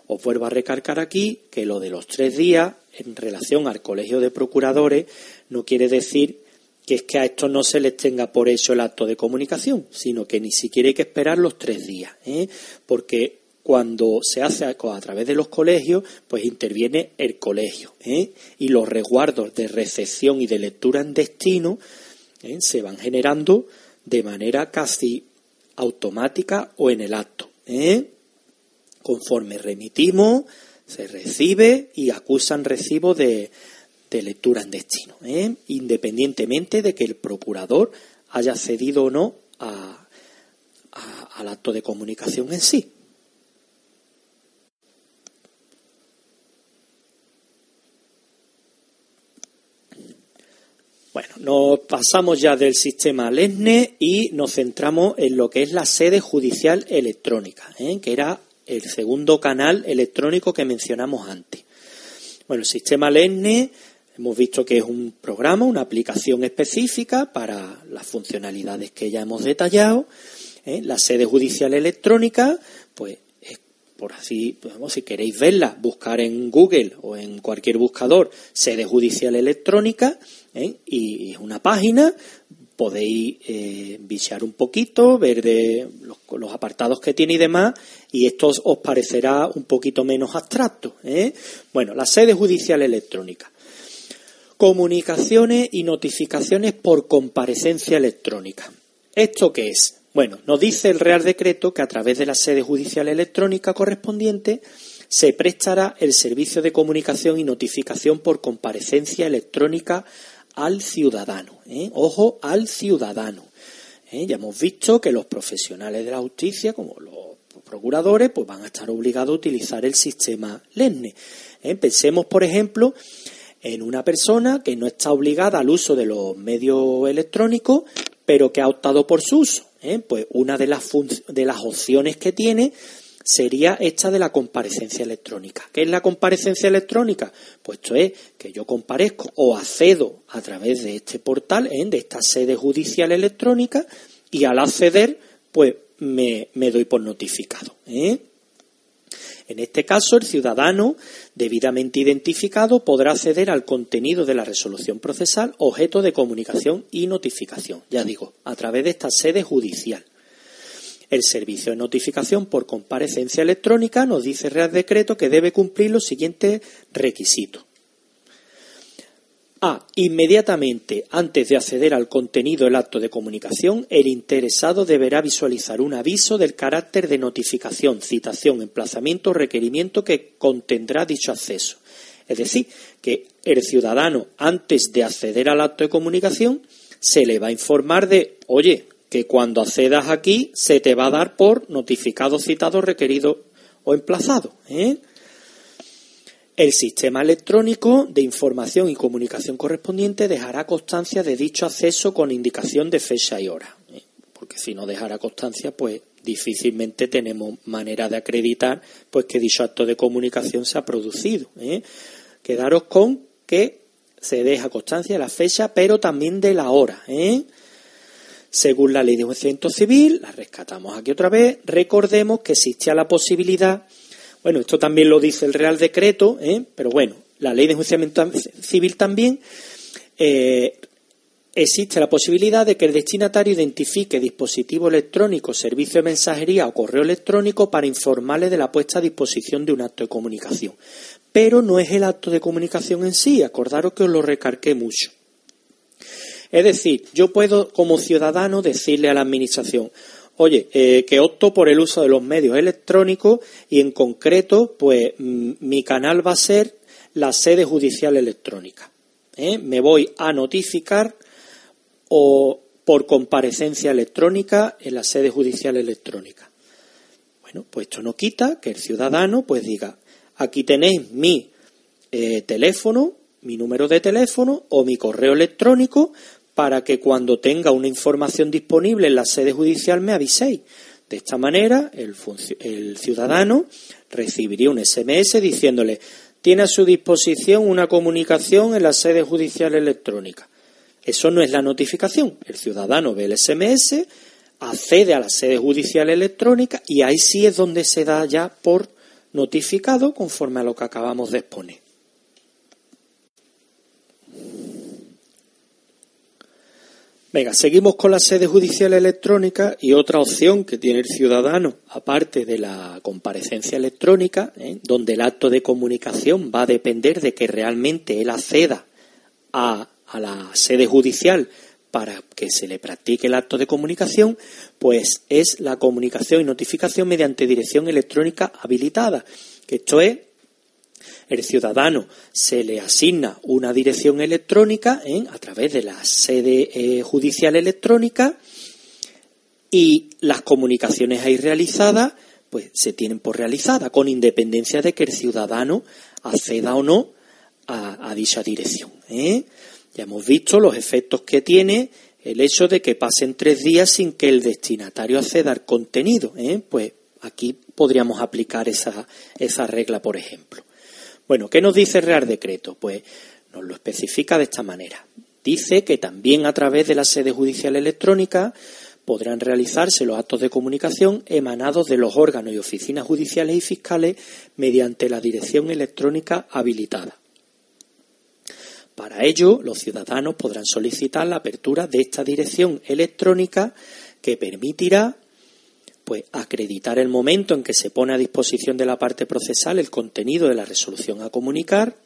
Os vuelvo a recalcar aquí que lo de los tres días en relación al colegio de procuradores no quiere decir que es que a estos no se les tenga por eso el acto de comunicación, sino que ni siquiera hay que esperar los tres días, ¿eh? porque cuando se hace a, través de los colegios, pues interviene el colegio ¿eh? y los resguardos de recepción y de lectura en destino ¿eh? se van generando de manera casi automática o en el acto. ¿eh? Conforme remitimos, se recibe y acusan recibo de, lectura en destino, ¿eh? independientemente de que el procurador haya cedido o no al acto de comunicación en sí. Bueno, nos pasamos ya del sistema LESNE y nos centramos en lo que es la sede judicial electrónica, ¿eh? que era el segundo canal electrónico que mencionamos antes. Bueno, el sistema LENE hemos visto que es un programa, una aplicación específica para las funcionalidades que ya hemos detallado. ¿eh? La sede judicial electrónica, pues por así, si queréis verla, buscar en Google o en cualquier buscador sede judicial electrónica ¿eh? y es una página, podéis eh, un poquito, ver de los, apartados que tiene y demás, y esto os parecerá un poquito menos abstracto. ¿eh? Bueno, la sede judicial electrónica. Comunicaciones y notificaciones por comparecencia electrónica. ¿Esto qué es? Bueno, nos dice el Real Decreto que a través de la sede judicial electrónica correspondiente se prestará el servicio de comunicación y notificación por comparecencia electrónica al ciudadano. ¿eh? Ojo, al ciudadano. ¿eh? Ya hemos visto que los profesionales de la justicia, como los procuradores, pues van a estar obligados a utilizar el sistema LENNE. ¿eh? Pensemos, por ejemplo, en una persona que no está obligada al uso de los medios electrónicos, pero que ha optado por su uso. Pues una de las, de las opciones que tiene sería esta de la comparecencia electrónica. ¿Qué es la comparecencia electrónica? Pues esto es que yo comparezco o accedo a través de este portal, ¿eh? de esta sede judicial electrónica, y al acceder, pues me, doy por notificado. ¿eh? En este caso, el ciudadano debidamente identificado podrá acceder al contenido de la resolución procesal objeto de comunicación y notificación, ya digo, a través de esta sede judicial. El servicio de notificación por comparecencia electrónica nos dice Real Decreto que debe cumplir los siguientes requisitos. A. Inmediatamente antes de acceder al contenido del acto de comunicación, el interesado deberá visualizar un aviso del carácter de notificación, citación, emplazamiento o requerimiento que contendrá dicho acceso. Es decir, que el ciudadano, antes de acceder al acto de comunicación, se le va a informar de, oye, que cuando accedas aquí se te va a dar por notificado, citado, requerido o emplazado. ¿eh? El sistema electrónico de información y comunicación correspondiente dejará constancia de dicho acceso con indicación de fecha y hora. ¿eh? Porque si no dejara constancia, pues difícilmente tenemos manera de acreditar pues que dicho acto de comunicación se ha producido. ¿eh? Quedaros con que se deja constancia de la fecha, pero también de la hora. ¿eh? Según la ley de enjuiciamiento civil, la rescatamos aquí otra vez, recordemos que existía la posibilidad, bueno, esto también lo dice el Real Decreto, ¿eh? pero bueno, la ley de enjuiciamiento civil también eh, existe la posibilidad de que el destinatario identifique dispositivo electrónico, servicio de mensajería o correo electrónico para informarle de la puesta a disposición de un acto de comunicación. Pero no es el acto de comunicación en sí, acordaros que os lo recarqué mucho. Es decir, yo puedo como ciudadano decirle a la Administración, oye, eh, que opto por el uso de los medios electrónicos y en concreto, pues mi canal va a ser la sede judicial electrónica. ¿eh? Me voy a notificar o por comparecencia electrónica en la sede judicial electrónica. Bueno, pues esto no quita que el ciudadano pues diga, aquí tenéis mi eh, teléfono, mi número de teléfono o mi correo electrónico para que cuando tenga una información disponible en la sede judicial me aviséis. De esta manera, el, ciudadano recibiría un SMS diciéndole tiene a su disposición una comunicación en la sede judicial electrónica. Eso no es la notificación. El ciudadano ve el SMS, accede a la sede judicial electrónica y ahí sí es donde se da ya por notificado conforme a lo que acabamos de exponer. Venga, seguimos con la sede judicial electrónica y otra opción que tiene el ciudadano, aparte de la comparecencia electrónica, ¿eh? donde el acto de comunicación va a depender de que realmente él acceda a, a la sede judicial para que se le practique el acto de comunicación, pues es la comunicación y notificación mediante dirección electrónica habilitada, que esto es el ciudadano se le asigna una dirección electrónica ¿eh? a través de la sede eh, judicial electrónica y las comunicaciones ahí realizadas pues se tienen por realizadas con independencia de que el ciudadano acceda o no a, dicha dirección. ¿eh? Ya hemos visto los efectos que tiene el hecho de que pasen tres días sin que el destinatario acceda al contenido. Pues aquí podríamos aplicar esa, esa regla, por ejemplo. Bueno, ¿qué nos dice el Real Decreto? Pues nos lo especifica de esta manera. Dice que también a través de la sede judicial electrónica podrán realizarse los actos de comunicación emanados de los órganos y oficinas judiciales y fiscales mediante la dirección electrónica habilitada. Para ello, los ciudadanos podrán solicitar la apertura de esta dirección electrónica que permitirá pues acreditar el momento en que se pone a disposición de la parte procesal el contenido de la resolución a comunicar,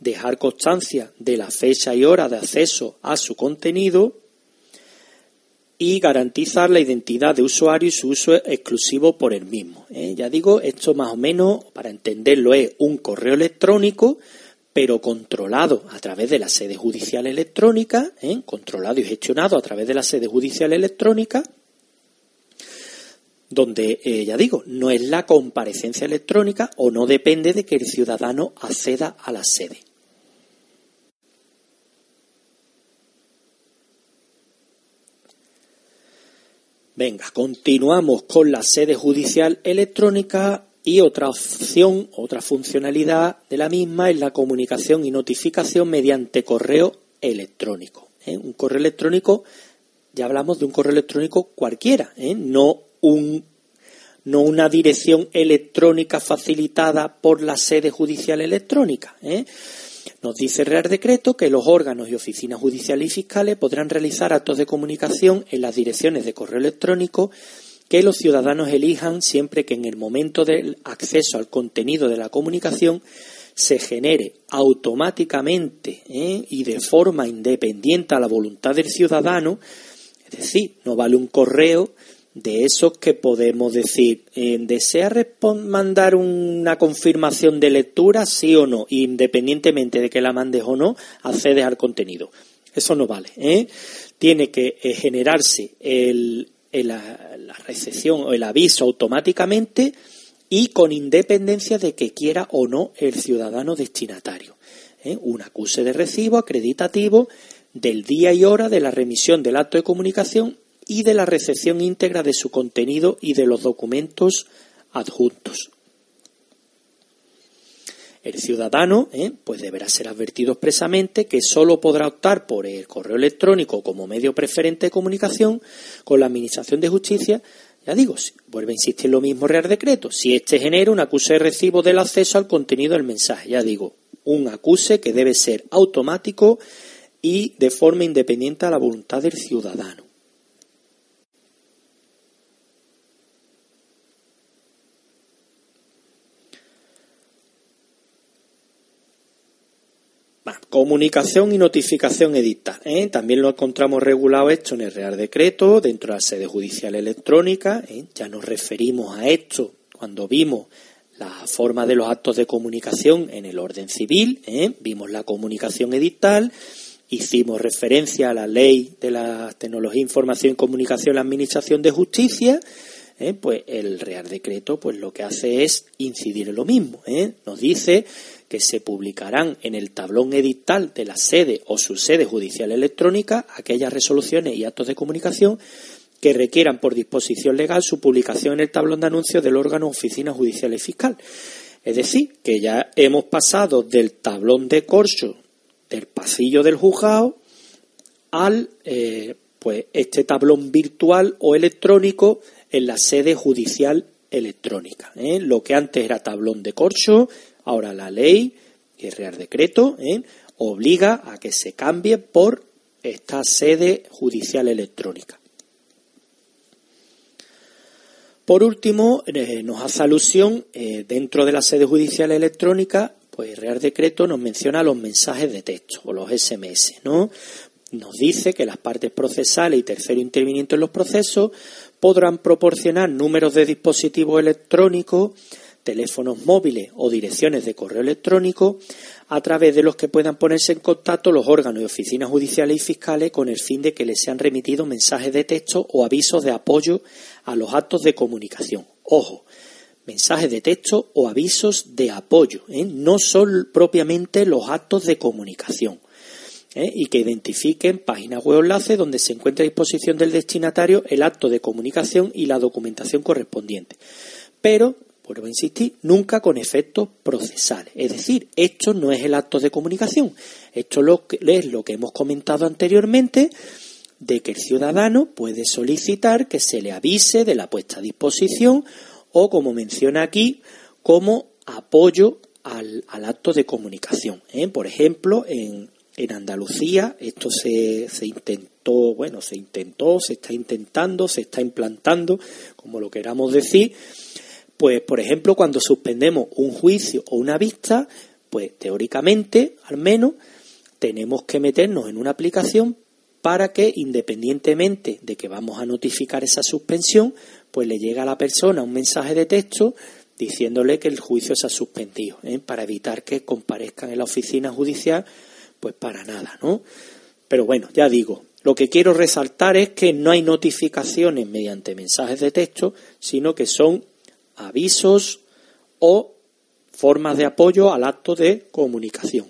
dejar constancia de la fecha y hora de acceso a su contenido y garantizar la identidad de usuario y su uso exclusivo por el mismo. ¿eh? Ya digo, esto más o menos, para entenderlo, es un correo electrónico, pero controlado a través de la sede judicial electrónica, ¿eh? controlado y gestionado a través de la sede judicial electrónica, donde, eh, ya digo, no es la comparecencia electrónica o no depende de que el ciudadano acceda a la sede. Venga, continuamos con la sede judicial electrónica y otra opción, otra funcionalidad de la misma es la comunicación y notificación mediante correo electrónico. ¿eh? Un correo electrónico, ya hablamos de un correo electrónico cualquiera, ¿eh? no un no una dirección electrónica facilitada por la sede judicial electrónica. ¿eh? Nos dice el Real Decreto que los órganos y oficinas judiciales y fiscales podrán realizar actos de comunicación en las direcciones de correo electrónico que los ciudadanos elijan siempre que en el momento del acceso al contenido de la comunicación se genere automáticamente ¿eh? y de forma independiente a la voluntad del ciudadano, es decir, no vale un correo de esos que podemos decir, eh, ¿desea mandar una confirmación de lectura, sí o no? Independientemente de que la mandes o no, accedes al contenido. Eso no vale. ¿eh? Tiene que eh, generarse la, recepción o el aviso automáticamente y con independencia de que quiera o no el ciudadano destinatario. Un acuse de recibo acreditativo del día y hora de la remisión del acto de comunicación y de la recepción íntegra de su contenido y de los documentos adjuntos. El ciudadano ¿eh? pues deberá ser advertido expresamente que sólo podrá optar por el correo electrónico como medio preferente de comunicación con la Administración de Justicia. Ya digo, vuelve a insistir lo mismo Real Decreto, si éste genera un acuse de recibo del acceso al contenido del mensaje. Ya digo, un acuse que debe ser automático y de forma independiente a la voluntad del ciudadano. Comunicación y notificación edital. ¿eh? También lo encontramos regulado esto en el Real Decreto, dentro de la sede judicial electrónica. ¿eh? Ya nos referimos a esto cuando vimos la forma de los actos de comunicación en el orden civil. ¿eh? Vimos la comunicación edital, hicimos referencia a la ley de la tecnología, información y comunicación, la Administración de Justicia. Pues el Real Decreto, pues lo que hace es incidir en lo mismo. Nos dice que se publicarán en el tablón edital de la sede o su sede judicial electrónica aquellas resoluciones y actos de comunicación que requieran por disposición legal su publicación en el tablón de anuncios del órgano oficina judicial y fiscal. Es decir, que ya hemos pasado del tablón de corcho del pasillo del juzgado al eh, pues este tablón virtual o electrónico en la sede judicial electrónica. ¿eh? Lo que antes era tablón de corcho, Ahora la ley y el Real Decreto ¿eh? obliga a que se cambie por esta sede judicial electrónica. Por último, eh, nos hace alusión eh, dentro de la sede judicial electrónica, pues el Real Decreto nos menciona los mensajes de texto o los SMS, ¿no? Nos dice que las partes procesales y tercero interviniente en los procesos podrán proporcionar números de dispositivos electrónicos teléfonos móviles o direcciones de correo electrónico a través de los que puedan ponerse en contacto los órganos y oficinas judiciales y fiscales con el fin de que les sean remitidos mensajes de texto o avisos de apoyo a los actos de comunicación. Ojo, mensajes de texto o avisos de apoyo, ¿eh? no son propiamente los actos de comunicación. ¿eh? y que identifiquen páginas web o enlaces donde se encuentra a disposición del destinatario el acto de comunicación y la documentación correspondiente. Pero vuelvo insistir, nunca con efectos procesales. Es decir, esto no es el acto de comunicación. Esto es lo que hemos comentado anteriormente, de que el ciudadano puede solicitar que se le avise de la puesta a disposición o, como menciona aquí, como apoyo al, acto de comunicación. ¿eh? Por ejemplo, en, en Andalucía esto se, se, intentó, bueno, se intentó, se está intentando, se está implantando, como lo queramos decir, pues por ejemplo cuando suspendemos un juicio o una vista, pues teóricamente al menos tenemos que meternos en una aplicación para que independientemente de que vamos a notificar esa suspensión, pues le llegue a la persona un mensaje de texto diciéndole que el juicio se ha suspendido, ¿eh? para evitar que comparezcan en la oficina judicial, pues para nada, ¿no? Pero bueno, ya digo, lo que quiero resaltar es que no hay notificaciones mediante mensajes de texto, sino que son avisos o formas de apoyo al acto de comunicación.